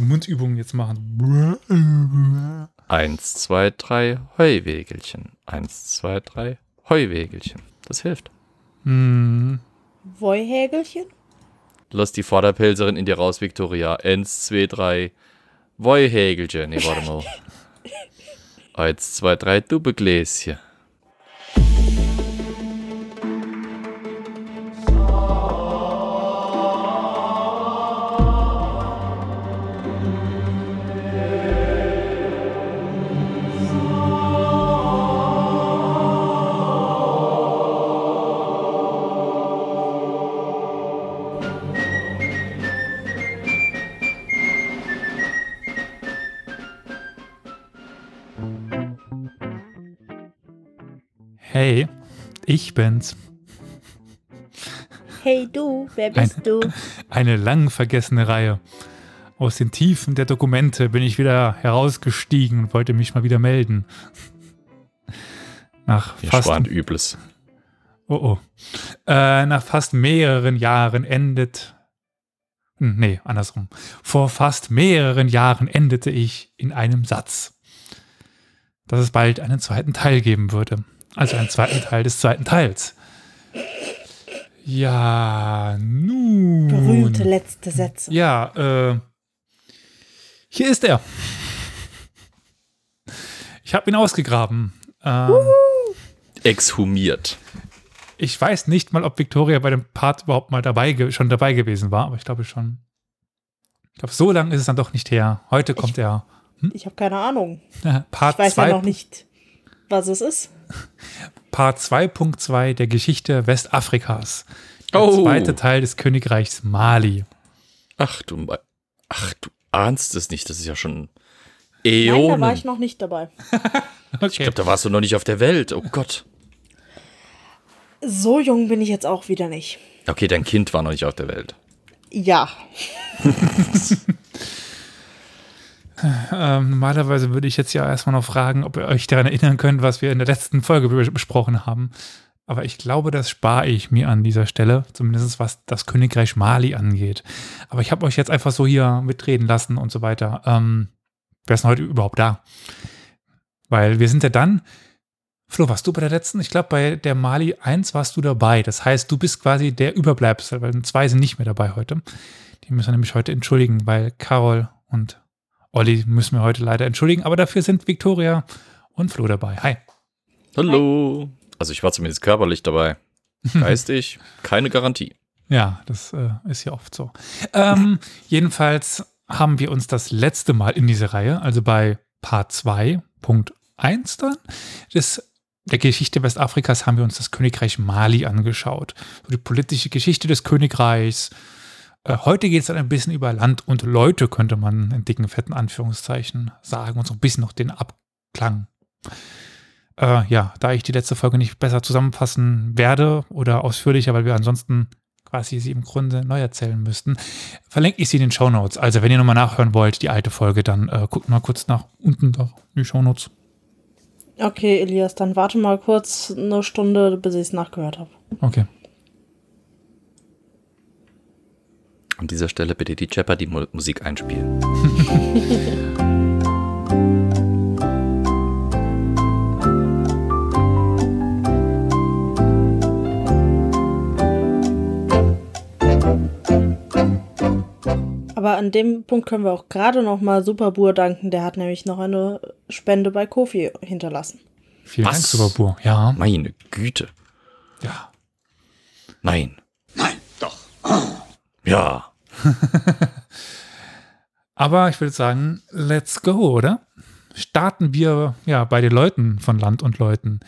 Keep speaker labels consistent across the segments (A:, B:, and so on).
A: Mundübungen jetzt machen.
B: Eins, zwei, drei Heuwegelchen. Eins, zwei, drei Heuwegelchen. Das hilft.
A: Hm.
C: Woihägelchen?
B: Lass die Vorderpilzerin in dir raus, Victoria. Eins, zwei, drei Woihägelchen. Nee, warte mal. Eins, zwei, drei Dubbegläschen.
A: Ich bin's.
C: Hey du, wer bist du?
A: Eine lang vergessene Reihe. Aus den Tiefen der Dokumente bin ich wieder herausgestiegen und wollte mich mal wieder melden. Nach
B: Hier
A: fast,
B: schwant Übles.
A: oh oh. Äh, nach fast mehreren Jahren endet. Hm, Nee, andersrum. Vor fast mehreren Jahren endete ich in einem Satz, dass es bald einen zweiten Teil geben würde. Also einen zweiten Teil des zweiten Teils. Ja, nun.
C: Berühmte letzte Sätze.
A: Ja, äh, hier ist er. Ich habe ihn ausgegraben. Ähm,
B: Exhumiert.
A: ich weiß nicht mal, ob Victoria bei dem Part überhaupt mal dabei schon dabei gewesen war, aber ich glaube schon. Ich glaube, so lange ist es dann doch nicht her. Heute kommt er.
C: Ich habe keine Ahnung.
A: Part
C: Ich weiß
A: 2,
C: ja noch nicht, was es ist.
A: Part 2.2 der Geschichte Westafrikas. Der
B: Oh.
A: zweite Teil des Königreichs Mali.
B: Ach du, ach du ahnst es nicht. Das ist ja schon
C: Nein,
B: Äonen.
C: da war ich noch nicht dabei.
A: Okay.
B: ich glaube, da warst du noch nicht auf der Welt. Oh Gott.
C: So jung bin ich jetzt auch wieder nicht.
B: Okay, dein Kind war noch nicht auf der Welt.
C: Ja.
A: Ähm, normalerweise würde ich jetzt ja erstmal noch fragen, ob ihr euch daran erinnern könnt, was wir in der letzten Folge be- besprochen haben. Aber ich glaube, das spare ich mir an dieser Stelle, zumindest was das Königreich Mali angeht. Aber ich habe euch jetzt einfach so hier mitreden lassen und so weiter. Ähm, wer ist denn heute überhaupt da? Weil wir sind ja dann, Flo, warst du bei der letzten? Ich glaube, bei der Mali 1 warst du dabei. Das heißt, du bist quasi der Überbleibsel, weil zwei sind nicht mehr dabei heute. Die müssen wir nämlich heute entschuldigen, weil Carol und Olli müssen wir heute leider entschuldigen, aber dafür sind Victoria und Flo dabei. Hi.
B: Hallo. Also ich war zumindest körperlich dabei. Geistig, keine Garantie.
A: Ja, das äh, ist ja oft so. Ähm, jedenfalls haben wir uns das letzte Mal in dieser Reihe, also bei Part 2.1 dann, des, der Geschichte Westafrikas, haben wir uns das Königreich Mali angeschaut. So die politische Geschichte des Königreichs. Äh, heute geht es dann ein bisschen über Land und Leute, könnte man in dicken, fetten Anführungszeichen sagen und so ein bisschen noch den Abklang. Äh, ja, da ich die letzte Folge nicht besser zusammenfassen werde oder ausführlicher, weil wir ansonsten quasi sie im Grunde neu erzählen müssten, verlinke ich sie in den Show Notes. Also wenn ihr nochmal nachhören wollt, die alte Folge, dann äh, guckt mal kurz nach unten da in die Show Notes.
C: Okay, Elias, dann warte mal kurz eine Stunde, bis ich es nachgehört habe.
A: Okay.
B: An dieser Stelle bitte die Jeopardy-Musik einspielen.
C: Aber an dem Punkt können wir auch gerade noch mal Superbur danken. Der hat nämlich noch eine Spende bei Kofi hinterlassen.
A: Vielen
B: Was?
A: Dank, Superbur. Ja.
B: Meine Güte.
A: ja.
B: Nein. Ja.
A: Aber ich würde sagen, let's go, oder? Starten wir ja bei den Leuten von Land und Leuten.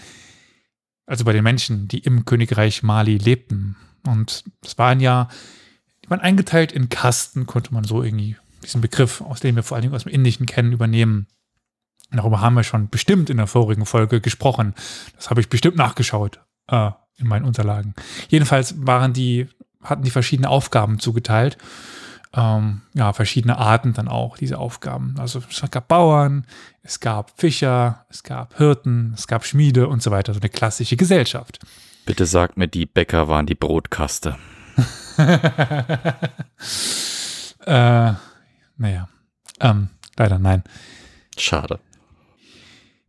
A: Also bei den Menschen, die im Königreich Mali lebten. Und das waren ja, die waren eingeteilt in Kasten, konnte man so irgendwie diesen Begriff, aus dem wir vor allen Dingen aus dem Indischen kennen, übernehmen. Darüber haben wir schon bestimmt in der vorigen Folge gesprochen. Das habe ich bestimmt nachgeschaut äh, in meinen Unterlagen. Jedenfalls waren die, hatten die verschiedene Aufgaben zugeteilt ähm, ja, verschiedene Arten dann auch, diese Aufgaben. Also es gab Bauern, es gab Fischer, es gab Hirten, es gab Schmiede und so weiter, so eine klassische Gesellschaft.
B: Bitte sagt mir, die Bäcker waren die Brotkaste.
A: Äh, naja, ähm, leider nein.
B: Schade.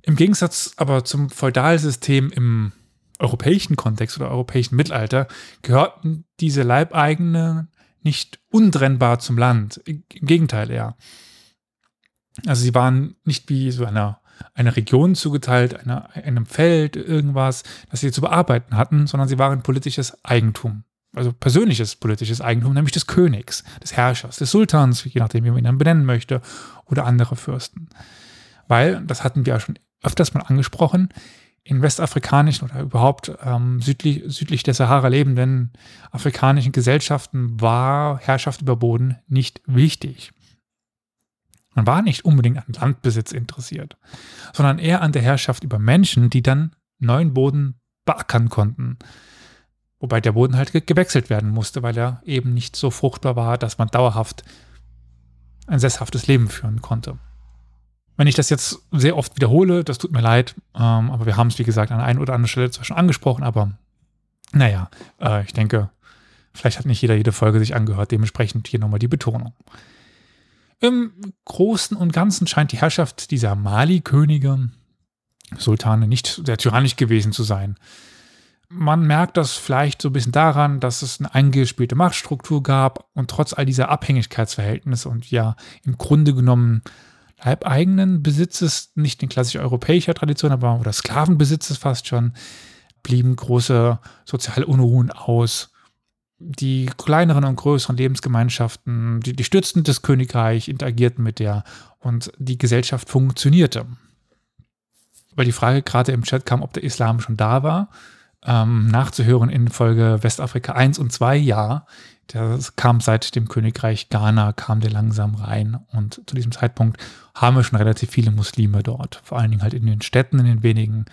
A: Im Gegensatz aber zum Feudalsystem im europäischen Kontext oder europäischen Mittelalter gehörten diese Leibeigenen nicht untrennbar zum Land. Im Gegenteil eher. Also sie waren nicht wie so einer, einer Region zugeteilt, einer, einem Feld, irgendwas, das sie zu bearbeiten hatten, sondern sie waren politisches Eigentum. Also persönliches politisches Eigentum, nämlich des Königs, des Herrschers, des Sultans, je nachdem, wie man ihn dann benennen möchte, oder andere Fürsten. Weil, das hatten wir ja schon öfters mal angesprochen, in westafrikanischen oder überhaupt ähm, südlich, südlich der Sahara lebenden afrikanischen Gesellschaften war Herrschaft über Boden nicht wichtig. Man war nicht unbedingt an Landbesitz interessiert, sondern eher an der Herrschaft über Menschen, die dann neuen Boden beackern konnten. Wobei der Boden halt gewechselt werden musste, weil er eben nicht so fruchtbar war, dass man dauerhaft ein sesshaftes Leben führen konnte. Wenn ich das jetzt sehr oft wiederhole, das tut mir leid, ähm, aber wir haben es, wie gesagt, an einer oder anderen Stelle zwar schon angesprochen, aber naja, äh, ich denke, vielleicht hat nicht jeder jede Folge sich angehört, dementsprechend hier nochmal die Betonung. Im Großen und Ganzen scheint die Herrschaft dieser Mali-Könige, Sultane, nicht sehr tyrannisch gewesen zu sein. Man merkt das vielleicht so ein bisschen daran, dass es eine eingespielte Machtstruktur gab und trotz all dieser Abhängigkeitsverhältnisse und ja im Grunde genommen leibeigenen Besitzes, nicht in klassisch europäischer Tradition, aber oder Sklavenbesitzes fast schon, blieben große soziale Unruhen aus. Die kleineren und größeren Lebensgemeinschaften, die, die stützten das Königreich, interagierten mit der und die Gesellschaft funktionierte. Weil die Frage gerade im Chat kam, ob der Islam schon da war, ähm, nachzuhören in Folge Westafrika 1 und 2, ja. Der kam seit dem Königreich Ghana, kam der langsam rein. Und zu diesem Zeitpunkt haben wir schon relativ viele Muslime dort. Vor allen Dingen halt in den Städten, in den wenigen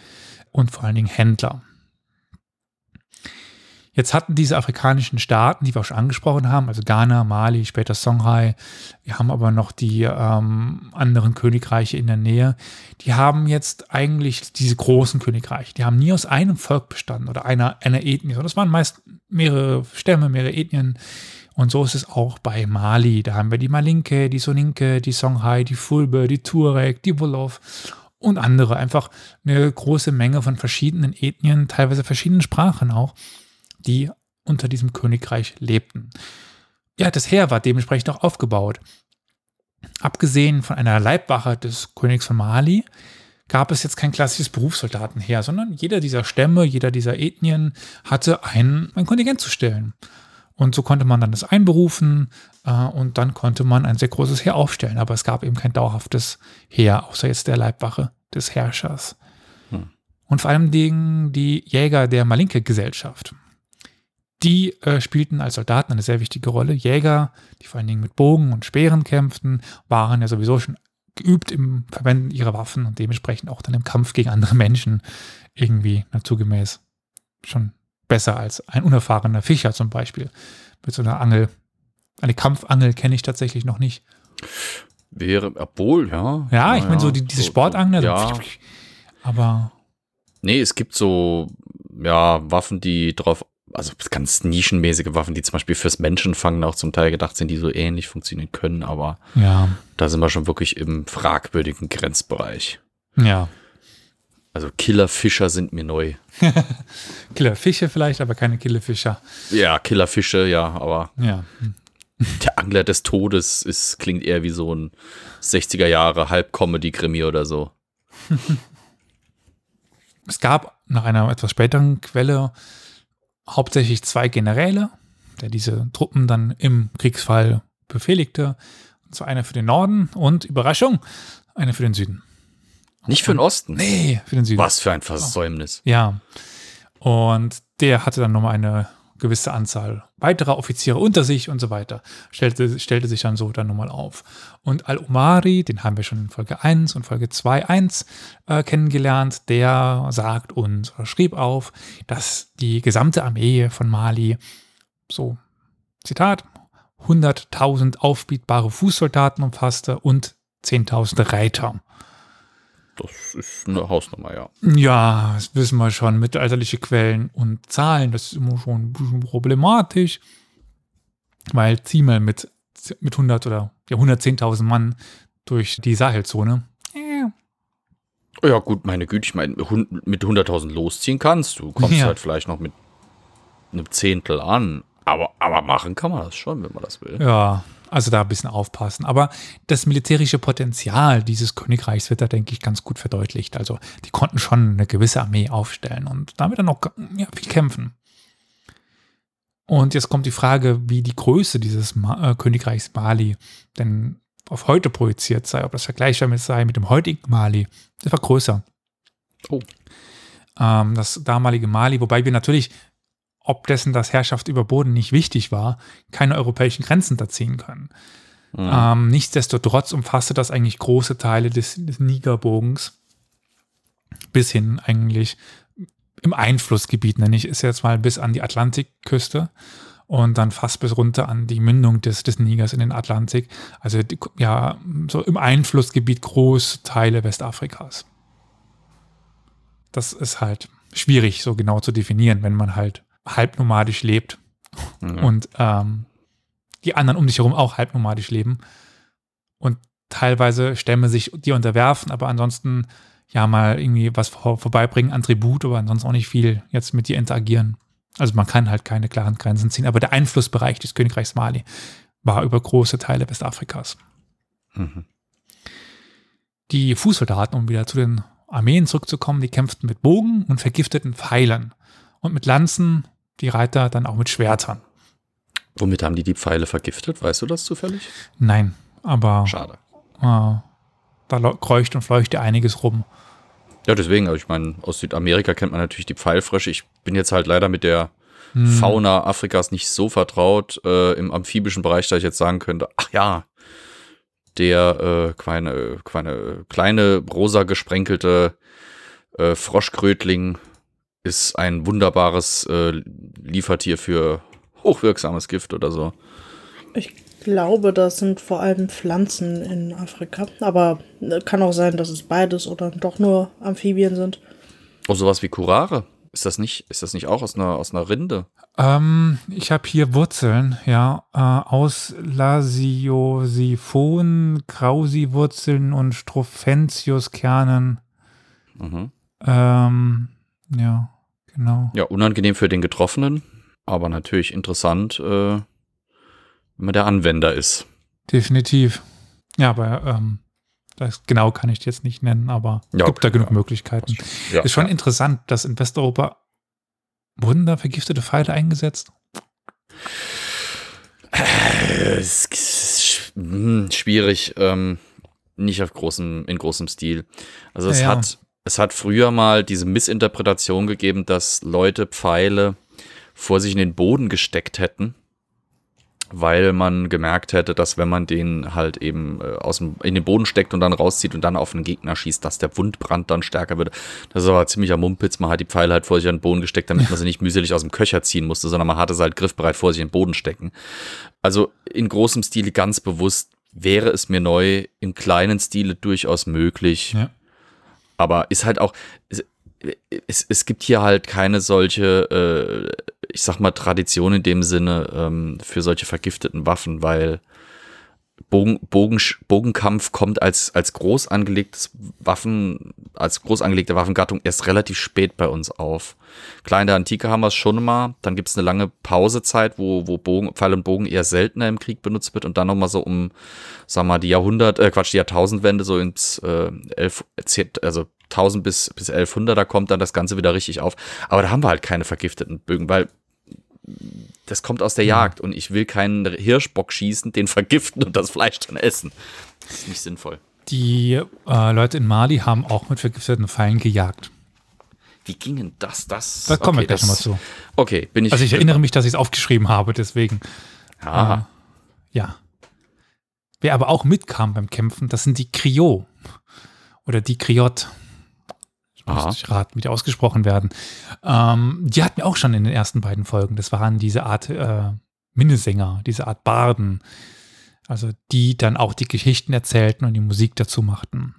A: und vor allen Dingen Händler. Jetzt hatten diese afrikanischen Staaten, die wir auch schon angesprochen haben, also Ghana, Mali, später Songhai, wir haben aber noch die ähm, anderen Königreiche in der Nähe, die haben jetzt eigentlich diese großen Königreiche, die haben nie aus einem Volk bestanden oder einer, einer Ethnie, sondern es waren meist mehrere Stämme, mehrere Ethnien. Und so ist es auch bei Mali. Da haben wir die Malinke, die Soninke, die Songhai, die Fulbe, die Tuareg, die Wolof und andere. Einfach eine große Menge von verschiedenen Ethnien, teilweise verschiedenen Sprachen auch die unter diesem Königreich lebten. Ja, das Heer war dementsprechend auch aufgebaut. Abgesehen von einer Leibwache des Königs von Mali gab es jetzt kein klassisches Berufssoldatenheer, sondern jeder dieser Stämme, jeder dieser Ethnien hatte ein, ein Kontingent zu stellen. Und so konnte man dann das einberufen äh, und dann konnte man ein sehr großes Heer aufstellen. Aber es gab eben kein dauerhaftes Heer, außer jetzt der Leibwache des Herrschers. Hm. Und vor allem die, die Jäger der Malinke-Gesellschaft. Die äh, spielten als Soldaten eine sehr wichtige Rolle. Jäger, die vor allen Dingen mit Bogen und Speeren kämpften, waren ja sowieso schon geübt im Verwenden ihrer Waffen und dementsprechend auch dann im Kampf gegen andere Menschen irgendwie naturgemäß schon besser als ein unerfahrener Fischer zum Beispiel mit so einer Angel. Eine Kampfangel kenne ich tatsächlich noch nicht.
B: Wäre, obwohl, ja.
A: Ja, ich meine so die, diese so, Sportangel.
B: Ja.
A: Aber.
B: Nee, es gibt so, ja, Waffen, die drauf also ganz nischenmäßige Waffen, die zum Beispiel fürs Menschenfangen auch zum Teil gedacht sind, die so ähnlich funktionieren können, aber
A: ja.
B: da sind wir schon wirklich im fragwürdigen Grenzbereich.
A: Ja.
B: Also Killerfischer sind mir neu.
A: Killerfische vielleicht, aber keine Killerfischer.
B: Ja, Killerfische, ja, aber
A: ja.
B: der Angler des Todes ist, klingt eher wie so ein 60er Jahre Halb-Comedy-Krimi oder so.
A: es gab nach einer etwas späteren Quelle hauptsächlich zwei Generäle, der diese Truppen dann im Kriegsfall befehligte. Und zwar einer für den Norden und Überraschung, einer für den Süden.
B: Nicht für den Osten?
A: Nee, für den Süden.
B: Was für ein Versäumnis.
A: Ja. Und der hatte dann nochmal eine gewisse Anzahl weiterer Offiziere unter sich und so weiter. Stellte, stellte sich dann so dann nochmal auf. Und Al-Umari, den haben wir schon in Folge 1 und Folge 2.1 äh, kennengelernt, der sagt uns oder schrieb auf, dass die gesamte Armee von Mali so, Zitat, 100.000 aufbietbare Fußsoldaten umfasste und 10.000 Reiter.
B: Das ist eine Hausnummer, ja.
A: Ja, das wissen wir schon. Mittelalterliche Quellen und Zahlen, das ist immer schon ein bisschen problematisch. Weil zieh mal mit mit 100 oder ja, 110.000 Mann durch die Sahelzone.
B: Oh Ja, gut, meine Güte, ich meine, mit 100.000 losziehen kannst du. Kommst
A: Ja.
B: halt vielleicht noch mit einem Zehntel an. Aber, aber machen kann man das schon, wenn man das will.
A: Ja, also da ein bisschen aufpassen. Aber das militärische Potenzial dieses Königreichs wird da, denke ich, ganz gut verdeutlicht. Also die konnten schon eine gewisse Armee aufstellen und damit dann auch ja, viel kämpfen. Und jetzt kommt die Frage, wie die Größe dieses Ma äh, Königreichs Mali denn auf heute projiziert sei, ob das vergleichbar mit sei mit dem heutigen Mali. Das war größer.
B: Oh.
A: Ähm, das damalige Mali, wobei wir natürlich, ob dessen das Herrschaft über Boden nicht wichtig war, keine europäischen Grenzen da ziehen können.
B: Mhm.
A: Ähm, nichtsdestotrotz umfasste das eigentlich große Teile des, des Nigerbogens bis hin eigentlich im Einflussgebiet, nenne ich es jetzt mal, bis an die Atlantikküste und dann fast bis runter an die Mündung des, des Nigers in den Atlantik. Also die, ja, so im Einflussgebiet große Teile Westafrikas. Das ist halt schwierig so genau zu definieren, wenn man halt halbnomadisch lebt
B: Mhm.
A: und ähm, die anderen um dich herum auch halbnomadisch leben und teilweise Stämme sich dir unterwerfen, aber ansonsten ja mal irgendwie was vor, vorbeibringen an Tribut, aber ansonsten auch nicht viel jetzt mit dir interagieren. Also man kann halt keine klaren Grenzen ziehen, aber der Einflussbereich des Königreichs Mali war über große Teile Westafrikas.
B: Mhm.
A: Die Fußsoldaten, um wieder zu den Armeen zurückzukommen, die kämpften mit Bogen und vergifteten Pfeilen und mit Lanzen, die Reiter dann auch mit Schwertern.
B: Womit haben die die Pfeile vergiftet? Weißt du das zufällig?
A: Nein, aber
B: Schade.
A: äh, da kreucht und fleucht ja einiges rum.
B: Ja, deswegen, also ich meine, aus Südamerika kennt man natürlich die Pfeilfrösche. Ich bin jetzt halt leider mit der
A: Hm.
B: Fauna Afrikas nicht so vertraut äh, im amphibischen Bereich, dass ich jetzt sagen könnte, ach ja, der äh, kleine, kleine, kleine rosa gesprenkelte äh, Froschkrötling ist ein wunderbares äh, Liefertier für hochwirksames Gift oder so.
C: Ich glaube, das sind vor allem Pflanzen in Afrika. Aber äh, kann auch sein, dass es beides oder doch nur Amphibien sind.
B: Oh, sowas wie Curare. Ist das nicht, ist das nicht auch aus einer, aus einer Rinde?
A: Ähm, ich habe hier Wurzeln, ja, äh, aus Lasiosiphon, Krausi-Wurzeln und Strophentius-Kernen.
B: Mhm.
A: Ähm, ja, genau.
B: Ja, unangenehm für den Getroffenen, aber natürlich interessant, äh, wenn man der Anwender ist.
A: Definitiv. Ja, aber ähm, das genau kann ich jetzt nicht nennen, aber
B: Ja,
A: gibt
B: okay,
A: da genug
B: ja.
A: Möglichkeiten.
B: Ja,
A: ist schon interessant, dass in Westeuropa wurden da vergiftete Pfeile eingesetzt.
B: Äh, hm, schwierig, ähm, nicht auf großem, in großem Stil. Also es hat, es hat früher mal diese Missinterpretation gegeben, dass Leute Pfeile vor sich in den Boden gesteckt hätten, weil man gemerkt hätte, dass wenn man den halt eben äh, aus dem, in den Boden steckt und dann rauszieht und dann auf einen Gegner schießt, dass der Wundbrand dann stärker wird. Das ist aber ziemlicher Mumpitz. Man hat die Pfeile halt vor sich in den Boden gesteckt, damit man sie nicht mühselig aus dem Köcher ziehen musste, sondern man hatte sie halt griffbereit vor sich in den Boden stecken. Also in großem Stile ganz bewusst wäre es mir neu, im kleinen Stile durchaus möglich.
A: Ja.
B: Aber ist halt auch, es, es, gibt hier halt keine solche, äh, ich sag mal, Tradition in dem Sinne ähm, für solche vergifteten Waffen, weil Bogen, Bogen, Bogenkampf kommt als, als groß angelegtes Waffen, als groß angelegte Waffengattung erst relativ spät bei uns auf. Klar, in der Antike haben wir es schon mal, dann gibt es eine lange Pausezeit, wo, wo Bogen, Pfeil und Bogen eher seltener im Krieg benutzt wird und dann nochmal so um, sag mal, die Jahrhundert, äh, Quatsch, die Jahrtausendwende, so ins äh, elf, zehn- also 1000 bis, bis 1100, da kommt dann das Ganze wieder richtig auf. Aber da haben wir halt keine vergifteten Bögen, weil das kommt aus der Jagd und ich will keinen Hirschbock schießen, den vergiften und das Fleisch dann essen. Das ist nicht sinnvoll.
A: Die äh, Leute in Mali haben auch mit vergifteten Pfeilen gejagt.
B: Wie ging denn das? Das
A: Da kommen wir
B: okay,
A: gleich
B: das-
A: nochmal zu.
B: Okay, bin ich.
A: Also ich erinnere mich, dass ich es aufgeschrieben habe, deswegen.
B: Ah,
A: Ja. Wer aber auch mitkam beim Kämpfen, das sind die Kriot. Oder die Kriot.
B: Aha.
A: Muss ich raten, wie die ausgesprochen werden. Ähm, die hatten wir auch schon in den ersten beiden Folgen. Das waren diese Art äh, Minnesänger, diese Art Barden. Also die dann auch die Geschichten erzählten und die Musik dazu machten.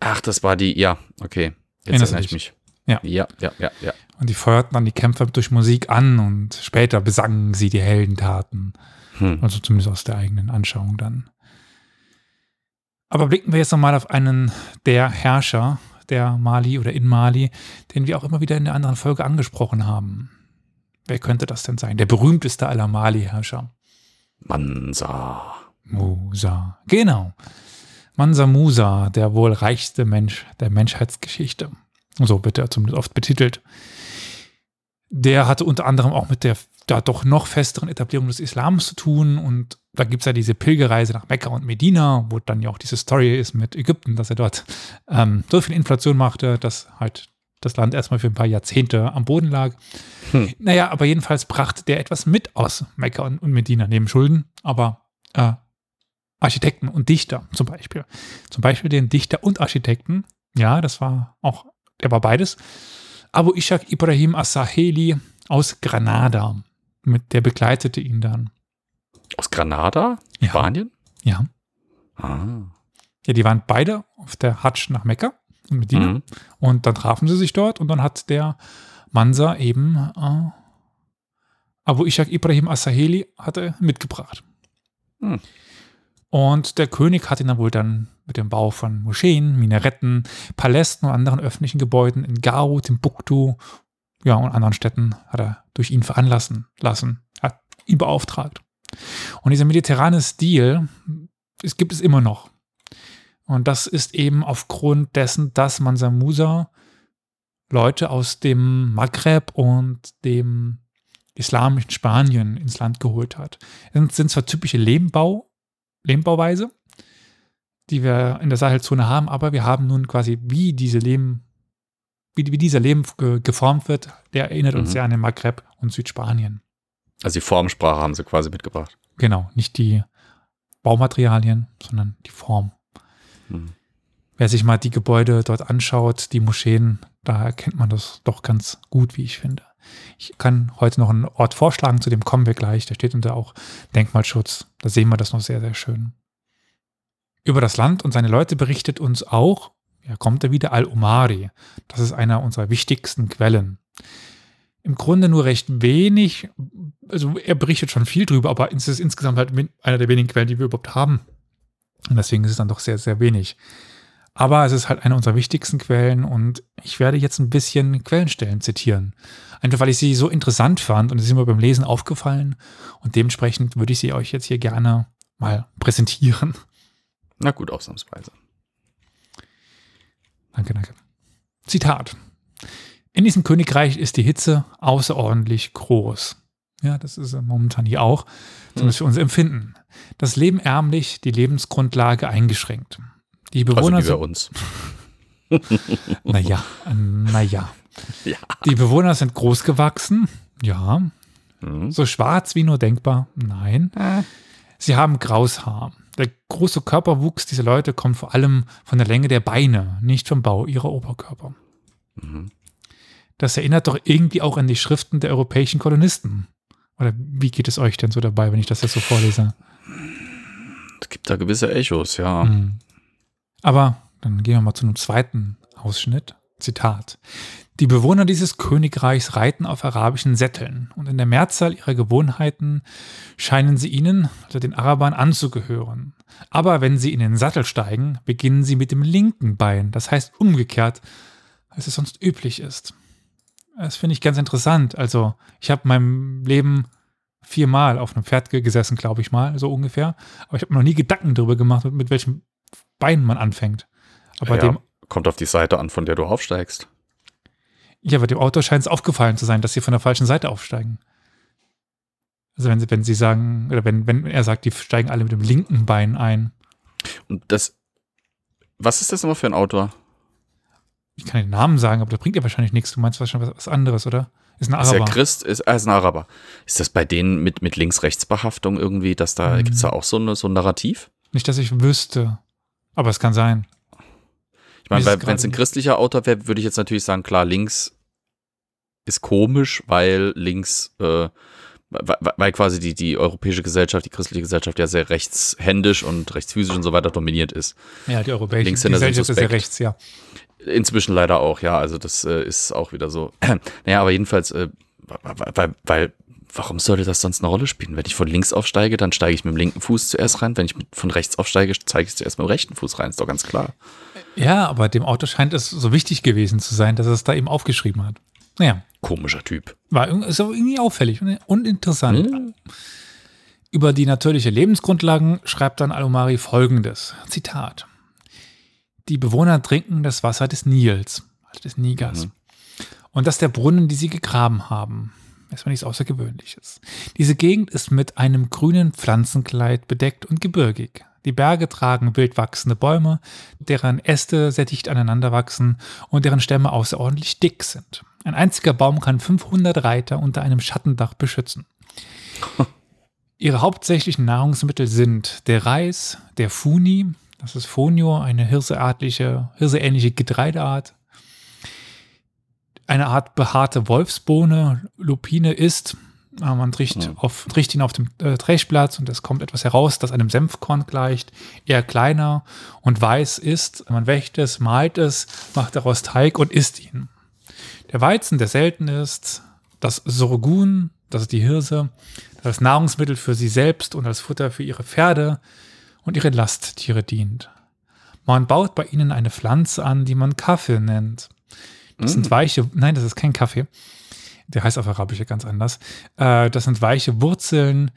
B: Ach, das war die. Ja, okay. Jetzt erinnere ich mich.
A: Ja.
B: Ja, ja, ja, ja.
A: Und die feuerten dann die Kämpfer durch Musik an und später besangen sie die Heldentaten. Hm. Also zumindest aus der eigenen Anschauung dann. Aber blicken wir jetzt nochmal auf einen der Herrscher der Mali oder in Mali, den wir auch immer wieder in der anderen Folge angesprochen haben. Wer könnte das denn sein? Der berühmteste aller Mali-Herrscher.
B: Mansa.
A: Musa. Genau. Mansa Musa, der wohl reichste Mensch der Menschheitsgeschichte. So wird er zumindest oft betitelt. Der hatte unter anderem auch mit der da doch noch festeren Etablierung des Islams zu tun. Und da gibt es ja diese Pilgerreise nach Mekka und Medina, wo dann ja auch diese Story ist mit Ägypten, dass er dort ähm, so viel Inflation machte, dass halt das Land erstmal für ein paar Jahrzehnte am Boden lag. Hm. Naja, aber jedenfalls brachte der etwas mit aus Mekka und, und Medina, neben Schulden, aber äh, Architekten und Dichter zum Beispiel. Zum Beispiel den Dichter und Architekten, ja, das war auch, der war beides. Abu Ishaq Ibrahim As-Saheli aus Granada mit der begleitete ihn dann.
B: Aus Granada?
A: Ja.
B: Spanien?
A: Ja.
B: Ah.
A: Ja, die waren beide auf der Hatsch nach Mekka und Medina.
B: Mhm.
A: Und dann trafen sie sich dort und dann hat der Mansa eben äh, Abu Ishaq Ibrahim As-Saheli hatte mitgebracht.
B: Hm.
A: Und der König hat ihn dann wohl dann mit dem Bau von Moscheen, Minaretten, Palästen und anderen öffentlichen Gebäuden in Gao, Timbuktu ja, und anderen Städten hat er durch ihn veranlassen lassen, hat ihn beauftragt. Und dieser mediterrane Stil, es gibt es immer noch. Und das ist eben aufgrund dessen, dass Mansa Musa Leute aus dem Maghreb und dem islamischen Spanien ins Land geholt hat. Es sind zwar typische Lehmbau, Lehmbauweise, die wir in der Sahelzone haben, aber wir haben nun quasi, wie diese Lehm, wie, wie dieser ge geformt wird, der erinnert uns
B: Mhm.
A: sehr an den Maghreb und Südspanien.
B: Also die Formsprache haben sie quasi mitgebracht.
A: Genau, nicht die Baumaterialien, sondern die Form.
B: Hm.
A: Wer sich mal die Gebäude dort anschaut, die Moscheen, da erkennt man das doch ganz gut, wie ich finde. Ich kann heute noch einen Ort vorschlagen, zu dem kommen wir gleich. Da steht unter auch Denkmalschutz. Da sehen wir das noch sehr, sehr schön. Über das Land und seine Leute berichtet uns auch, ja, kommt er wieder, Al-Umari. Das ist einer unserer wichtigsten Quellen. Im Grunde nur recht wenig, also er berichtet schon viel drüber, aber es ist insgesamt halt einer der wenigen Quellen, die wir überhaupt haben. Und deswegen ist es dann doch sehr, sehr wenig. Aber es ist halt eine unserer wichtigsten Quellen und ich werde jetzt ein bisschen Quellenstellen zitieren. Einfach weil ich sie so interessant fand und es ist mir beim Lesen aufgefallen und dementsprechend würde ich sie euch jetzt hier gerne mal präsentieren.
B: Na gut, ausnahmsweise.
A: Danke, danke. Zitat. In diesem Königreich ist die Hitze außerordentlich groß. Ja, das ist äh, momentan hier auch, zumindest für unser Empfinden. Das Leben ärmlich, die Lebensgrundlage eingeschränkt. Die
B: Also
A: Bewohner
B: bei
A: sind,
B: uns.
A: naja, naja.
B: Ja.
A: Die Bewohner sind groß gewachsen. Ja.
B: Hm.
A: So schwarz wie nur denkbar. Nein. Sie haben graues Haar. Der große Körperwuchs dieser Leute kommt vor allem von der Länge der Beine, nicht vom Bau ihrer Oberkörper.
B: Mhm.
A: Das erinnert doch irgendwie auch an die Schriften der europäischen Kolonisten. Oder wie geht es euch denn so dabei, wenn ich das jetzt so vorlese?
B: Es gibt da gewisse Echos, ja.
A: Hm. Aber dann gehen wir mal zu einem zweiten Ausschnitt. Zitat. Die Bewohner dieses Königreichs reiten auf arabischen Sätteln und in der Mehrzahl ihrer Gewohnheiten scheinen sie ihnen, also den Arabern, anzugehören. Aber wenn sie in den Sattel steigen, beginnen sie mit dem linken Bein, das heißt umgekehrt, als es sonst üblich ist. Das finde ich ganz interessant. Also, ich habe in meinem Leben viermal auf einem Pferd ge- gesessen, glaube ich mal, so ungefähr. Aber ich habe mir noch nie Gedanken darüber gemacht, mit welchem Bein man anfängt. Aber
B: ja,
A: dem,
B: kommt auf die Seite an, von der du aufsteigst.
A: ja, aber dem Autor scheint es aufgefallen zu sein, dass sie von der falschen Seite aufsteigen. Also wenn sie, wenn sie sagen, oder wenn, wenn er sagt, die steigen alle mit dem linken Bein ein.
B: Und das, was ist das nochmal für ein Autor?
A: Ich kann den Namen sagen, aber das bringt ja wahrscheinlich nichts. Du meinst wahrscheinlich was, was anderes, oder? Ist ein
B: Ist er
A: Araber.
B: Christ? Ist, er ist ein Araber. Ist das bei denen mit, mit Links-Rechts-Behaftung irgendwie, dass da,
A: Hm.
B: gibt es da auch so, eine, so ein Narrativ?
A: Nicht, dass ich wüsste. Aber es kann sein.
B: Ich meine, wenn es ein christlicher Autor wäre, würde ich jetzt natürlich sagen, klar, links ist komisch, weil links, äh, weil, quasi die, die europäische Gesellschaft, die christliche Gesellschaft ja sehr rechtshändisch und rechtsphysisch und so weiter dominiert ist.
A: Ja, die europäische
B: Linkshänder
A: Gesellschaft ist ja rechts, ja.
B: Inzwischen leider auch, ja, also das äh, ist auch wieder so. naja, aber jedenfalls, äh, weil, weil, warum sollte das sonst eine Rolle spielen? Wenn ich von links aufsteige, dann steige ich mit dem linken Fuß zuerst rein. Wenn ich von rechts aufsteige, zeige ich zuerst mit dem rechten Fuß rein. Ist doch ganz klar.
A: Ja, aber dem Auto scheint es so wichtig gewesen zu sein, dass es da eben aufgeschrieben hat. Naja.
B: Komischer Typ.
A: War ist aber irgendwie auffällig und interessant. Hm. Über die natürliche Lebensgrundlagen schreibt dann Alomari folgendes: Zitat. Die Bewohner trinken das Wasser des Nils, also des Nigers. Mhm. Und das der Brunnen, die sie gegraben haben. Erstmal nichts Außergewöhnliches. Diese Gegend ist mit einem grünen Pflanzenkleid bedeckt und gebirgig. Die Berge tragen wild wachsende Bäume, deren Äste sehr dicht aneinander wachsen und deren Stämme außerordentlich dick sind. Ein einziger Baum kann 500 Reiter unter einem Schattendach beschützen. Ihre hauptsächlichen Nahrungsmittel sind der Reis, der Funi, das ist Fonio, eine hirseartliche, hirseähnliche Getreideart, eine Art behaarte Wolfsbohne. Lupine ist, man riecht, mhm. auf, riecht ihn auf dem äh, Dreschplatz und es kommt etwas heraus, das einem Senfkorn gleicht, eher kleiner und weiß ist. Man wächt es, malt es, macht daraus Teig und isst ihn. Der Weizen, der selten ist, das Sorghum, das ist die Hirse, das Nahrungsmittel für sie selbst und als Futter für ihre Pferde und ihre Lasttiere dient. Man baut bei ihnen eine Pflanze an, die man Kaffee nennt. Das mm. sind weiche, nein, das ist kein Kaffee. Der heißt auf Arabisch ja ganz anders. Äh, das sind weiche Wurzeln,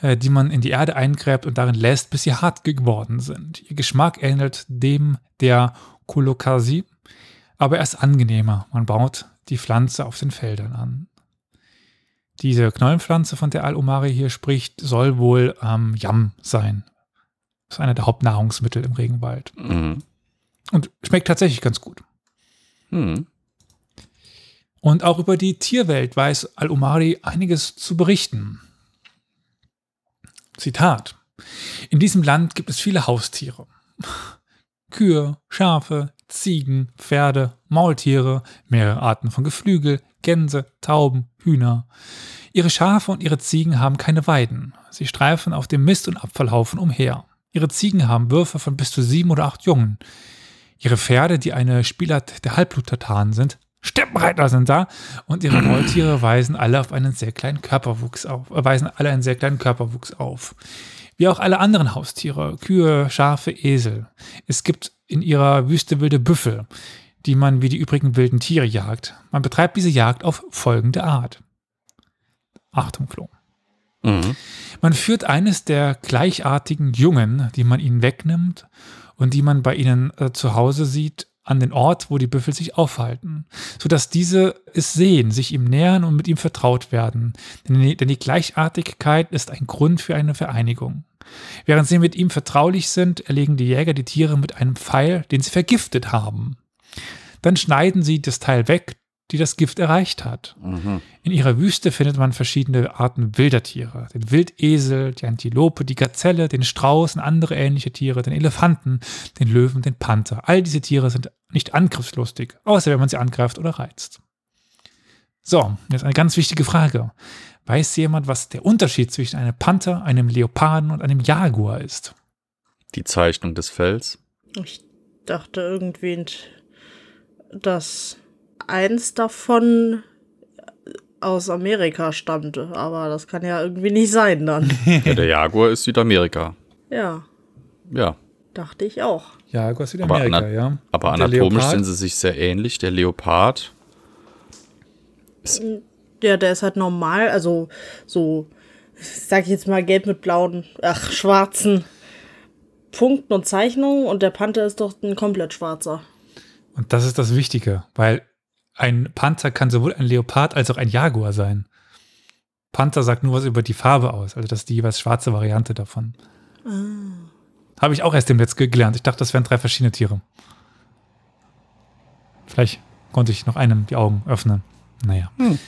A: äh, die man in die Erde eingräbt und darin lässt, bis sie hart geworden sind. Ihr Geschmack ähnelt dem der Kolokasi, aber er ist angenehmer. Man baut die Pflanze auf den Feldern an. Diese Knollenpflanze, von der Al-Umari hier spricht, soll wohl ähm, Yam sein. Das ist einer der Hauptnahrungsmittel im Regenwald. Mhm. Und schmeckt tatsächlich ganz gut. Mhm. Und auch über die Tierwelt weiß Al-Umari einiges zu berichten. Zitat. In diesem Land gibt es viele Haustiere. Kühe, Schafe, Ziegen, Pferde, Maultiere, mehrere Arten von Geflügel, Gänse, Tauben, Hühner. Ihre Schafe und ihre Ziegen haben keine Weiden. Sie streifen auf dem Mist- und Abfallhaufen umher. Ihre Ziegen haben Würfe von bis zu sieben oder acht Jungen. Ihre Pferde, die eine Spielart der Halbbluttartanen sind, Steppenreiter sind da und ihre Maultiere weisen alle auf einen sehr kleinen Körperwuchs auf, äh, weisen alle einen sehr kleinen Körperwuchs auf. Wie auch alle anderen Haustiere, Kühe, Schafe, Esel. Es gibt in ihrer Wüste wilde Büffel, die man wie die übrigen wilden Tiere jagt. Man betreibt diese Jagd auf folgende Art. Achtung, Flo. Mhm. Man führt eines der gleichartigen Jungen, die man ihnen wegnimmt und die man bei ihnen äh, zu Hause sieht, an den Ort, wo die Büffel sich aufhalten, sodass diese es sehen, sich ihm nähern und mit ihm vertraut werden. Denn die, Gleichartigkeit ist ein Grund für eine Vereinigung. Während sie mit ihm vertraulich sind, erlegen die Jäger die Tiere mit einem Pfeil, den sie vergiftet haben. Dann schneiden sie das Teil weg, die das Gift erreicht hat. Mhm. In ihrer Wüste findet man verschiedene Arten wilder Tiere. Den Wildesel, die Antilope, die Gazelle, den Strauß und andere ähnliche Tiere, den Elefanten, den Löwen, den Panther. All diese Tiere sind nicht angriffslustig, außer wenn man sie angreift oder reizt. So, jetzt eine ganz wichtige Frage. Weiß jemand, was der Unterschied zwischen einem Panther, einem Leoparden und einem Jaguar ist?
B: Die Zeichnung des Fells.
C: Ich dachte irgendwie, dass eins davon aus Amerika stammte, aber das kann ja irgendwie nicht sein dann.
B: Ja, der Jaguar ist Südamerika.
C: Ja.
B: Ja.
C: Dachte ich auch.
A: Jaguar ist Südamerika,
B: aber
A: ja.
B: Aber anatomisch sind sie sich sehr ähnlich. Der Leopard.
C: Ja, der ist halt normal, also so, sag ich jetzt mal, gelb mit blauen, ach, schwarzen Punkten und Zeichnungen und der Panther ist doch ein komplett schwarzer.
A: Und das ist das Wichtige, weil ein Panther kann sowohl ein Leopard als auch ein Jaguar sein. Panther sagt nur was über die Farbe aus, also das ist die jeweils schwarze Variante davon. Ah. Habe ich auch erst im Netz gelernt. Ich dachte, das wären drei verschiedene Tiere. Vielleicht konnte ich noch einem die Augen öffnen. Naja. Hm.